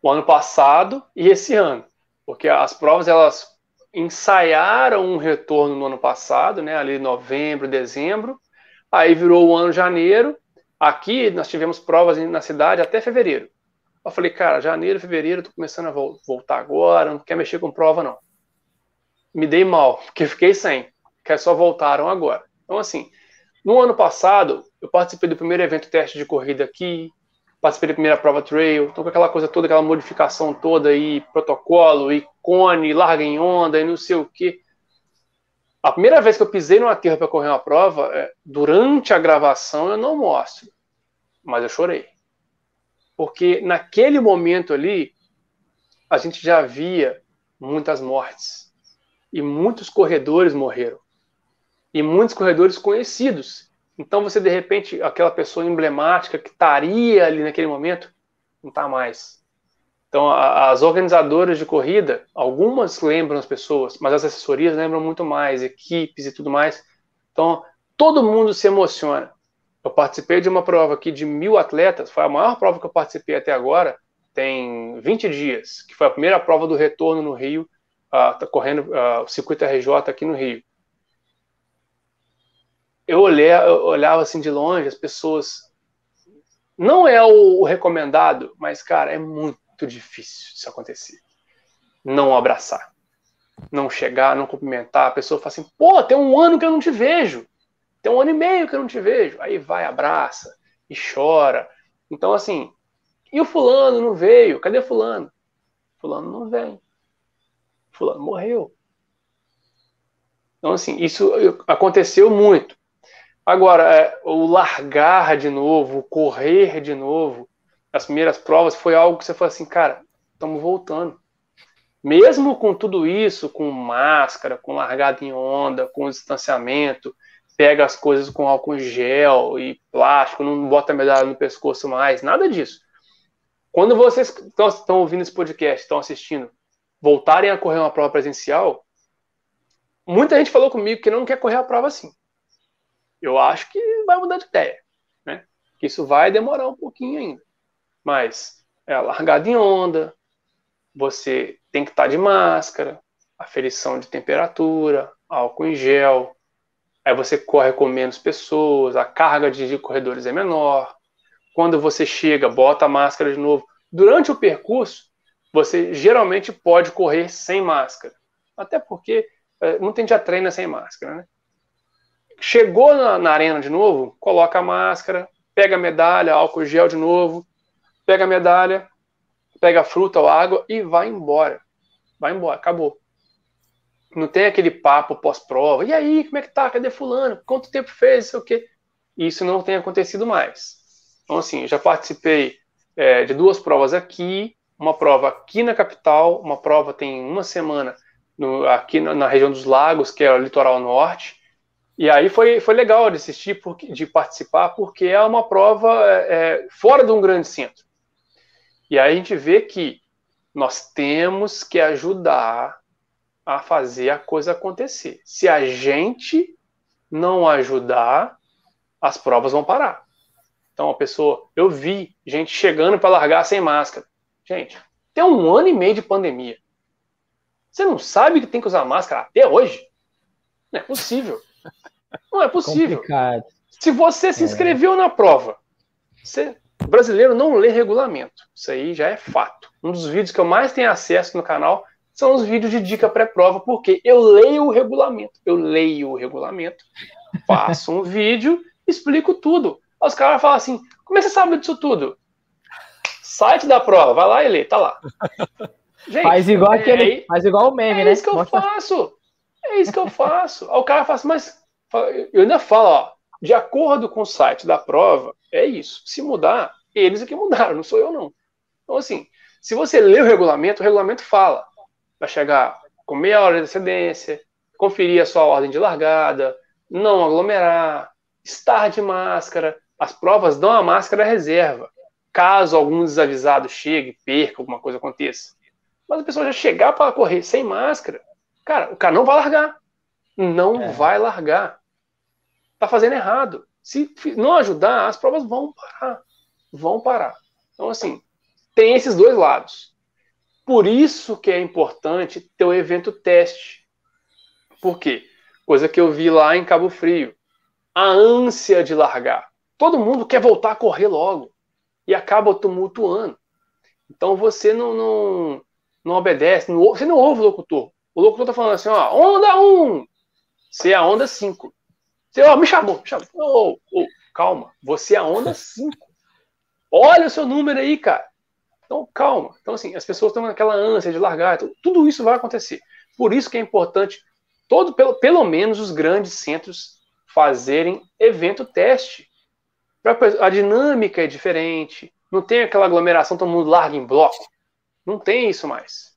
o ano passado e esse ano, porque as provas elas ensaiaram um retorno no ano passado, né, ali novembro, dezembro, aí virou o ano janeiro, aqui nós tivemos provas na cidade até fevereiro. Eu falei, cara, janeiro, fevereiro, tô começando a voltar agora, não quer mexer com prova não. Me dei mal, porque fiquei sem que só voltaram agora. Então, assim, no ano passado, eu participei do primeiro evento teste de corrida aqui, participei da primeira prova trail, então com aquela coisa toda, aquela modificação toda aí, protocolo, icone, larga em onda e não sei o que. A primeira vez que eu pisei no aterro para correr uma prova, é, durante a gravação eu não mostro, mas eu chorei. Porque naquele momento ali, a gente já via muitas mortes. E muitos corredores morreram e muitos corredores conhecidos. Então você de repente aquela pessoa emblemática que estaria ali naquele momento não está mais. Então a, as organizadoras de corrida, algumas lembram as pessoas, mas as assessorias lembram muito mais, equipes e tudo mais. Então todo mundo se emociona. Eu participei de uma prova aqui de mil atletas, foi a maior prova que eu participei até agora, tem 20 dias, que foi a primeira prova do retorno no Rio, uh, tá correndo uh, o circuito RJ aqui no Rio eu, olhei, eu olhava assim de longe, as pessoas. Não é o, o recomendado, mas, cara, é muito difícil isso acontecer. Não abraçar. Não chegar, não cumprimentar. A pessoa fala assim: pô, tem um ano que eu não te vejo. Tem um ano e meio que eu não te vejo. Aí vai, abraça e chora. Então, assim, e o fulano não veio? Cadê fulano? Fulano não vem. Fulano morreu. Então, assim, isso aconteceu muito. Agora, é, o largar de novo, o correr de novo, as primeiras provas, foi algo que você falou assim, cara, estamos voltando. Mesmo com tudo isso, com máscara, com largada em onda, com distanciamento, pega as coisas com álcool gel e plástico, não bota medalha no pescoço mais, nada disso. Quando vocês estão ouvindo esse podcast, estão assistindo, voltarem a correr uma prova presencial, muita gente falou comigo que não quer correr a prova assim eu acho que vai mudar de ideia, né? Isso vai demorar um pouquinho ainda. Mas é largada em onda, você tem que estar de máscara, aferição de temperatura, álcool em gel, aí você corre com menos pessoas, a carga de corredores é menor. Quando você chega, bota a máscara de novo. Durante o percurso, você geralmente pode correr sem máscara. Até porque é, muita gente já treina sem máscara, né? Chegou na, na, arena de novo, coloca a máscara, pega a medalha, álcool gel de novo, pega a medalha, pega a fruta ou água e vai embora. Vai embora, acabou. Não tem aquele papo pós-prova. E aí, como é que tá? Cadê fulano? Quanto tempo fez? Isso o? Isso não tem acontecido mais. Então, assim, já participei é, de duas provas aqui, uma prova aqui na capital, uma prova tem uma semana no, aqui na, na região dos lagos, que é o litoral norte, E aí foi, foi legal de assistir, porque, de participar, porque é uma prova é, fora de um grande centro. E aí a gente vê que nós temos que ajudar a fazer a coisa acontecer. Se a gente não ajudar, as provas vão parar. Então a pessoa, eu vi gente chegando para largar sem máscara. Gente, tem um ano e meio de pandemia. Você não sabe que tem que usar máscara até hoje? Não é possível. Não é possível. Complicado. Se você se é. inscreveu é. na prova, você, o brasileiro não lê regulamento. Isso aí já é fato. Um dos vídeos que eu mais tenho acesso no canal são os vídeos de dica pré-prova, porque eu leio o regulamento. Eu leio o regulamento, faço um vídeo, explico tudo. Aí os caras falam assim: como é que você sabe disso tudo? Site da prova, vai lá e lê, tá lá. Gente, faz igual é, aquele, é, faz igual o meme, é né? É isso que eu Mostra... faço. É isso que eu faço. Aí o cara fala assim, mas eu ainda falo, ó, de acordo com o site da prova, é isso. Se mudar, eles é que mudaram, não sou eu não. Então assim, se você lê o regulamento, o regulamento fala. Vai chegar com meia hora de antecedência, conferir a sua ordem de largada, não aglomerar, estar de máscara. As provas dão a máscara reserva, caso algum desavisado chegue, perca, alguma coisa aconteça. Mas a pessoa já chegar para correr sem máscara, cara, o cara não vai largar. Não é. vai largar. Tá fazendo errado. Se não ajudar, as provas vão parar. Vão parar. Então, assim, tem esses dois lados. Por isso que é importante ter o evento teste. Por quê? Coisa que eu vi lá em Cabo Frio. A ânsia de largar. Todo mundo quer voltar a correr logo. E acaba tumultuando. Então você não, não, não obedece, não, você não ouve o locutor. O locutor tá falando assim, ó, onda 1, você é a onda 5. Você, ó, me chamou, me chamou. Oh, oh, calma, você é a onda 5. Olha o seu número aí, cara. Então, calma. Então, assim, as pessoas estão naquela ânsia de largar. Então, tudo isso vai acontecer. Por isso que é importante, todo, pelo, pelo menos os grandes centros fazerem evento teste. A dinâmica é diferente. Não tem aquela aglomeração, todo mundo larga em bloco. Não tem isso mais.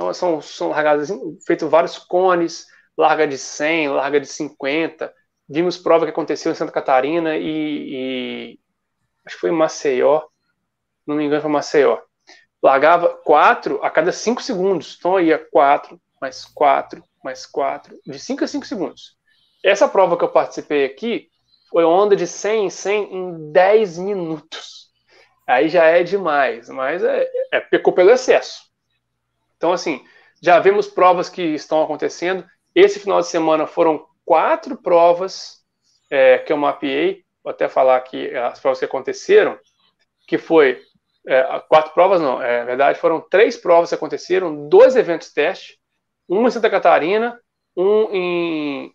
Então, são, são largadas, feitos vários cones, larga de 100, larga de 50. Vimos prova que aconteceu em Santa Catarina e, e acho que foi em Maceió, não me engano foi Maceió largava quatro a cada cinco segundos. Então ia quatro, mais quatro, mais quatro, de cinco a cinco segundos. Essa prova que eu participei aqui foi onda de 100 em 100 em 10 minutos. Aí já é demais, mas é, é pecou pelo excesso. Então, assim, já vemos provas que estão acontecendo. Esse final de semana foram quatro provas é, que eu mapeei. Vou até falar aqui as provas que aconteceram, que foi é, quatro provas não, é verdade, foram três provas que aconteceram, dois eventos teste, um em Santa Catarina, um em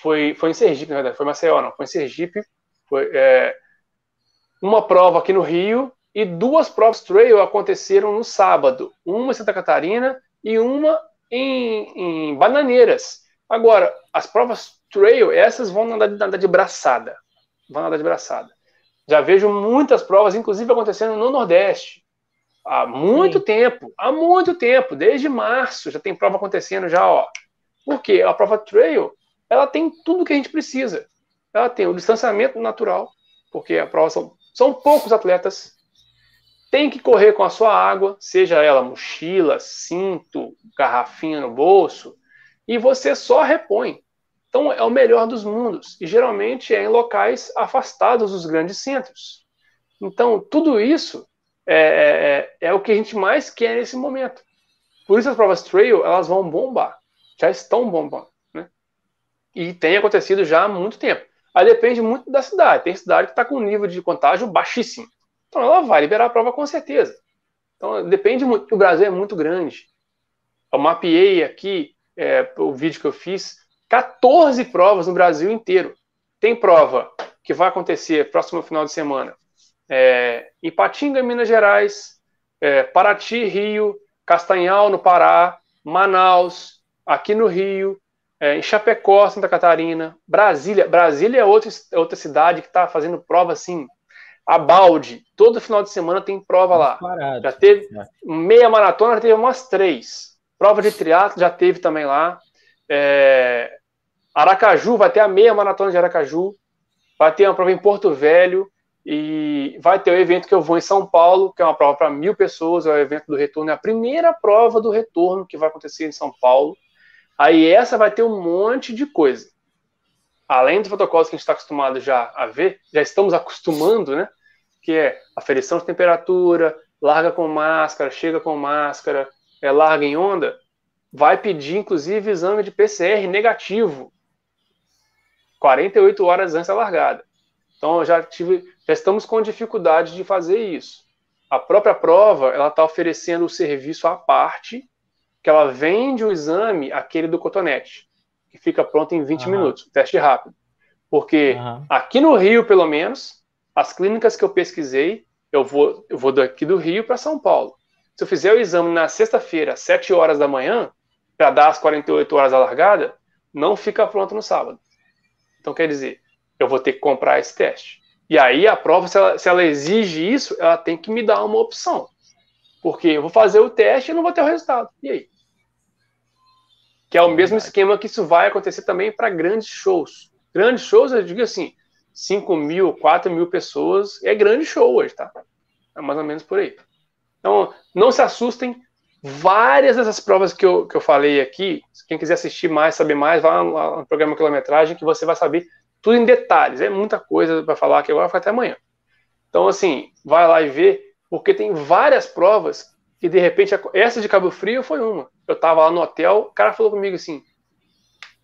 foi, foi em Sergipe, na verdade, foi Maceió, não, foi em Sergipe, foi é, uma prova aqui no Rio e duas provas trail aconteceram no sábado, uma em Santa Catarina e uma em, em Bananeiras. Agora, as provas trail, essas vão andar, andar de braçada, vão andar de braçada. Já vejo muitas provas, inclusive acontecendo no Nordeste. Há muito Sim. tempo, há muito tempo, desde março já tem prova acontecendo já, ó. Porque a prova trail, ela tem tudo que a gente precisa. Ela tem o distanciamento natural, porque a prova são, são poucos atletas. Tem que correr com a sua água, seja ela mochila, cinto, garrafinha no bolso, e você só repõe. Então, é o melhor dos mundos. E geralmente é em locais afastados dos grandes centros. Então, tudo isso é, é, é, o que a gente mais quer nesse momento. Por isso, as provas trail elas vão bombar. Já estão bombando. Né? E tem acontecido já há muito tempo. Aí depende muito da cidade. Tem cidade que está com um nível de contágio baixíssimo. Então, ela vai liberar a prova com certeza. Então, depende muito. O Brasil é muito grande. Eu mapeei aqui é, o vídeo que eu fiz 14 provas no Brasil inteiro. Tem prova que vai acontecer próximo final de semana é, em Patinga, Minas Gerais, é, Paraty, Rio, Castanhal, no Pará, Manaus, aqui no Rio, é, em Chapecó, Santa Catarina, Brasília. Brasília é outra, é outra cidade que está fazendo prova assim, a balde. Todo final de semana tem prova lá. Parado. Já teve é. meia maratona, já teve umas três. Prova de triatlo já teve também lá. É, Aracaju vai ter a meia maratona de Aracaju, vai ter uma prova em Porto Velho e vai ter o evento que eu vou em São Paulo, que é uma prova para mil pessoas, é o evento do retorno, é a primeira prova do retorno que vai acontecer em São Paulo. Aí essa vai ter um monte de coisa. Além dos protocolos que a gente está acostumado já a ver, já estamos acostumando, né? Que é aferição de temperatura, larga com máscara, chega com máscara, é larga em onda, vai pedir inclusive exame de PCR negativo 48 horas antes da largada. Então já tive, já estamos com dificuldade de fazer isso. A própria prova, ela está oferecendo o serviço à parte, que ela vende o exame, aquele do cotonete, que fica pronto em 20 uhum. minutos, teste rápido. Porque uhum. aqui no Rio, pelo menos, as clínicas que eu pesquisei, eu vou, eu vou daqui do Rio para São Paulo. Se eu fizer o exame na sexta-feira, 7 horas da manhã, para dar as 48 horas da largada, não fica pronto no sábado. Então, quer dizer, eu vou ter que comprar esse teste. E aí a prova, se ela, se ela exige isso, ela tem que me dar uma opção. Porque eu vou fazer o teste e não vou ter o resultado. E aí? Que é o mesmo esquema que isso vai acontecer também para grandes shows. Grandes shows, eu digo assim, 5 mil, 4 mil pessoas, é grande show hoje, tá? É mais ou menos por aí. Então, não se assustem. Várias dessas provas que eu, que eu falei aqui, quem quiser assistir mais, saber mais, vá lá no programa Quilometragem, que você vai saber tudo em detalhes. É muita coisa para falar que agora vai até amanhã. Então, assim, vai lá e vê, porque tem várias provas que, de repente, essa de Cabo Frio foi uma. Eu tava lá no hotel, o cara falou comigo assim: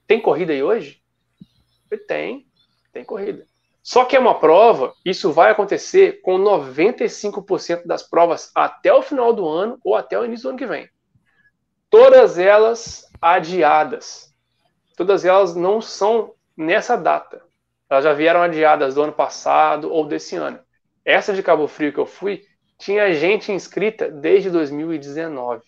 tem corrida aí hoje? Eu falei, tem, tem corrida. Só que é uma prova, isso vai acontecer com 95% das provas até o final do ano ou até o início do ano que vem. Todas elas adiadas. Todas elas não são nessa data. Elas já vieram adiadas do ano passado ou desse ano. Essa de Cabo Frio que eu fui, tinha gente inscrita desde 2019.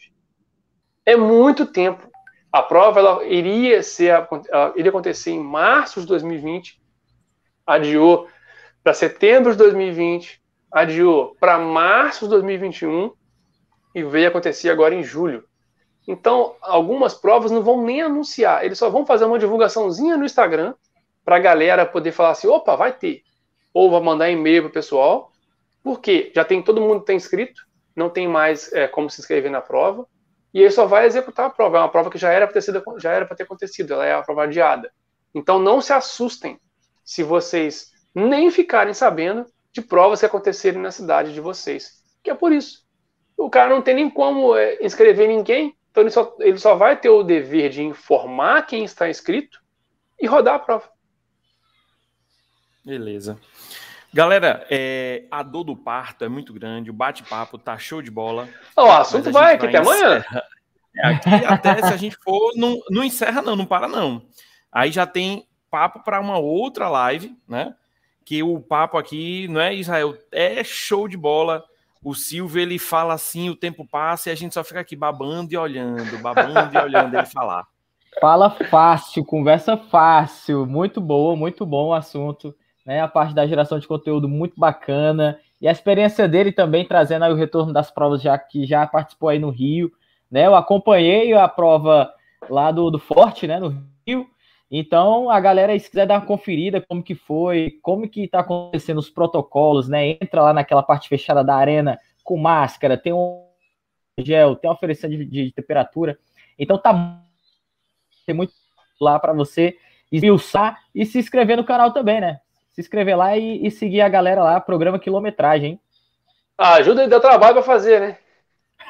É muito tempo. A prova ela iria ser iria acontecer em março de 2020, adiou para setembro de 2020, adiou para março de 2021 e veio acontecer agora em julho. Então, algumas provas não vão nem anunciar, eles só vão fazer uma divulgaçãozinha no Instagram para a galera poder falar assim, opa, vai ter. Ou vai mandar e-mail para o pessoal, porque já tem todo mundo tem inscrito, não tem mais é, como se inscrever na prova, e ele só vai executar a prova. É uma prova que já era para ter, sido, já era ter acontecido, ela é a prova adiada. Então não se assustem se vocês nem ficarem sabendo de provas que acontecerem na cidade de vocês. Que é por isso. O cara não tem nem como é, inscrever ninguém, então ele só, ele só vai ter o dever de informar quem está inscrito e rodar a prova. Beleza. Galera, é, a dor do parto é muito grande, o bate-papo tá show de bola. O assunto vai aqui até amanhã. É, aqui até se a gente for, não, não encerra não, não para não. Aí já tem papo para uma outra live, né? Que o papo aqui, não é, Israel? É show de bola. O Silvio, ele fala assim, o tempo passa e a gente só fica aqui babando e olhando, babando e olhando ele falar. Fala fácil, conversa fácil, muito boa, muito bom o assunto né? A parte da geração de conteúdo muito bacana e a experiência dele também trazendo aí o retorno das provas já que já participou aí no Rio, né? Eu acompanhei a prova lá do, do Forte, né, no Rio. Então, a galera, se quiser dar uma conferida como que foi, como que tá acontecendo os protocolos, né? Entra lá naquela parte fechada da arena com máscara, tem um gel, tem uma oferecendo de, de temperatura. Então tá tem muito lá para você esmiuçar e se inscrever no canal também, né? Se inscrever lá e, e seguir a galera lá, programa Quilometragem. Ah, ajuda e dá trabalho para fazer, né?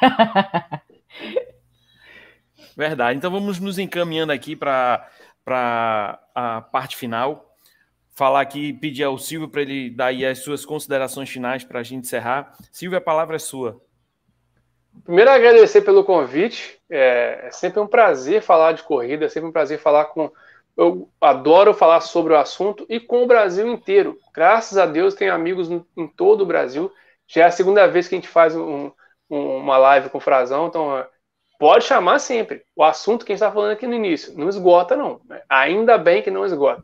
Verdade. Então vamos nos encaminhando aqui para a parte final. Falar aqui, pedir ao Silvio para ele dar aí as suas considerações finais para a gente encerrar. Silvio, a palavra é sua. Primeiro, agradecer pelo convite. É, é sempre um prazer falar de corrida, é sempre um prazer falar com eu adoro falar sobre o assunto e com o Brasil inteiro. Graças a Deus, tenho amigos em todo o Brasil. Já é a segunda vez que a gente faz um, um, uma live com o Frazão, então pode chamar sempre. O assunto que a gente está falando aqui no início não esgota, não. Ainda bem que não esgota.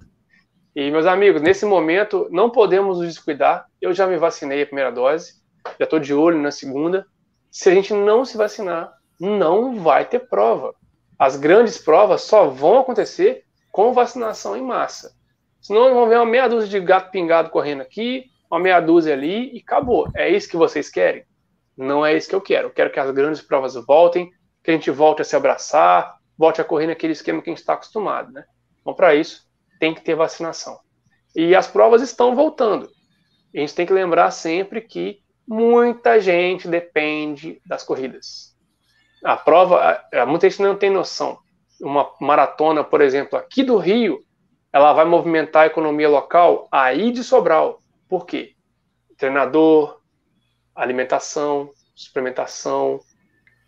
E, meus amigos, nesse momento não podemos nos descuidar. Eu já me vacinei a primeira dose, já estou de olho na segunda. Se a gente não se vacinar, não vai ter prova. As grandes provas só vão acontecer com vacinação em massa. Senão vão ver uma meia dúzia de gato pingado correndo aqui, uma meia dúzia ali e acabou. É isso que vocês querem? Não é isso que eu quero. Eu quero que as grandes provas voltem, que a gente volte a se abraçar, volte a correr naquele esquema que a gente está acostumado, né? Então, para isso, tem que ter vacinação. E as provas estão voltando. E a gente tem que lembrar sempre que muita gente depende das corridas. A prova, muita gente não tem noção. Uma maratona, por exemplo, aqui do Rio, ela vai movimentar a economia local aí de Sobral. Por quê? Treinador, alimentação, suplementação,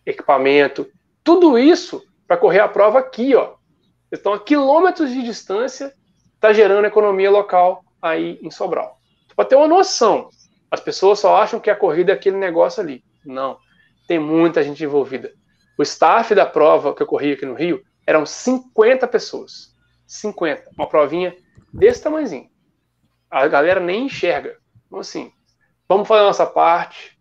equipamento, tudo isso para correr a prova aqui, ó. Estão a quilômetros de distância, está gerando economia local aí em Sobral. Para ter uma noção, as pessoas só acham que a corrida é aquele negócio ali. Não, tem muita gente envolvida. O staff da prova que eu corri aqui no Rio eram 50 pessoas. 50. Uma provinha desse tamanhozinho. A galera nem enxerga. Então, assim, vamos fazer a nossa parte.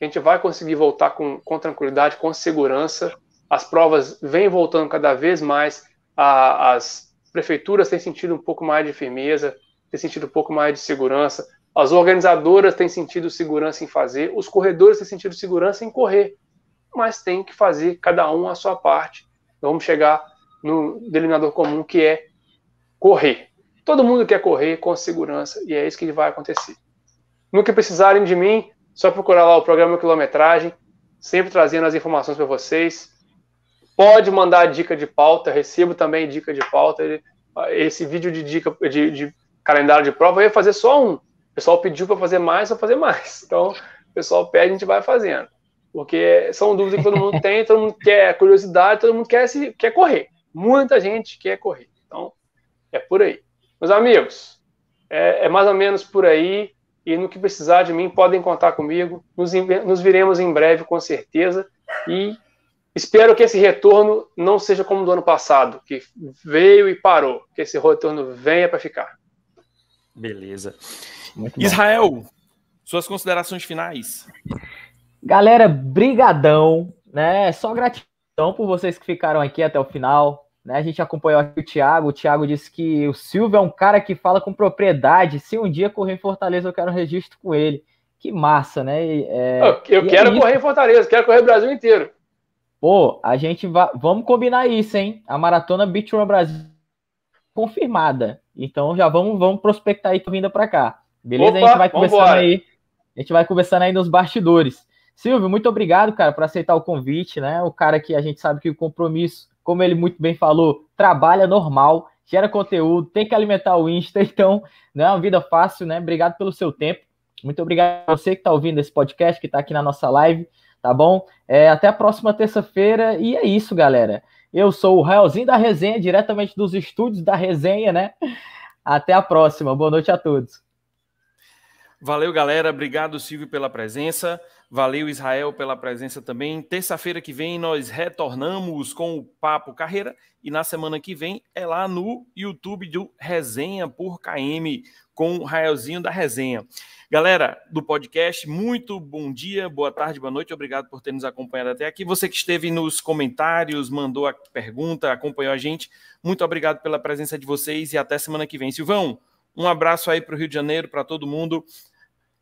A gente vai conseguir voltar com, com tranquilidade, com segurança. As provas vêm voltando cada vez mais. A, as prefeituras têm sentido um pouco mais de firmeza, têm sentido um pouco mais de segurança. As organizadoras têm sentido segurança em fazer. Os corredores têm sentido segurança em correr. Mas tem que fazer cada um a sua parte. Vamos chegar no delineador comum que é correr. Todo mundo quer correr com segurança e é isso que vai acontecer. No que precisarem de mim, só procurar lá o programa Quilometragem, sempre trazendo as informações para vocês. Pode mandar dica de pauta, recebo também dica de pauta. Esse vídeo de dica de, de calendário de prova eu ia fazer só um. O pessoal pediu para fazer mais, eu vou fazer mais. Então, o pessoal pede, a gente vai fazendo. Porque são dúvidas que todo mundo tem, todo mundo quer curiosidade, todo mundo quer, se, quer correr. Muita gente quer correr. Então, é por aí. Meus amigos, é, é, mais ou menos por aí. E no que precisar de mim, podem contar comigo. Nos, nos viremos em breve, com certeza. E espero que esse retorno não seja como do ano passado, que veio e parou. Que esse retorno venha para ficar. Beleza. Israel, suas considerações finais. Galera, brigadão, né? Só gratidão por vocês que ficaram aqui até o final. Né, a gente acompanhou aqui o Thiago. O Thiago disse que o Silvio é um cara que fala com propriedade. Se um dia correr em Fortaleza, eu quero um registro com ele. Que massa, né? É, eu, eu quero é correr em Fortaleza, quero correr o Brasil inteiro. Pô, a gente vai. Vamos combinar isso, hein? A maratona Beach Run Brasil confirmada. Então já vamos, vamos prospectar aí que vinda para cá. Beleza? Opa, a gente vai conversando embora. aí. A gente vai conversando aí nos bastidores. Silvio, muito obrigado, cara, por aceitar o convite, né? O cara que a gente sabe que o compromisso como ele muito bem falou, trabalha normal, gera conteúdo, tem que alimentar o Insta, então não é uma vida fácil, né? Obrigado pelo seu tempo. Muito obrigado a você que está ouvindo esse podcast, que está aqui na nossa live, tá bom? É, até a próxima terça-feira, e é isso, galera. Eu sou o Raelzinho da Resenha, diretamente dos estúdios da Resenha, né? Até a próxima. Boa noite a todos. Valeu, galera. Obrigado, Silvio, pela presença. Valeu, Israel, pela presença também. Terça-feira que vem nós retornamos com o Papo Carreira e na semana que vem é lá no YouTube do Resenha por KM com o Raelzinho da Resenha. Galera do podcast, muito bom dia, boa tarde, boa noite, obrigado por ter nos acompanhado até aqui. Você que esteve nos comentários, mandou a pergunta, acompanhou a gente, muito obrigado pela presença de vocês e até semana que vem. Silvão, um abraço aí para o Rio de Janeiro, para todo mundo.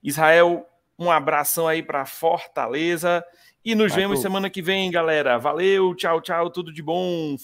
Israel, um abração aí para Fortaleza. E nos Vai vemos semana que vem, galera. Valeu, tchau, tchau, tudo de bom.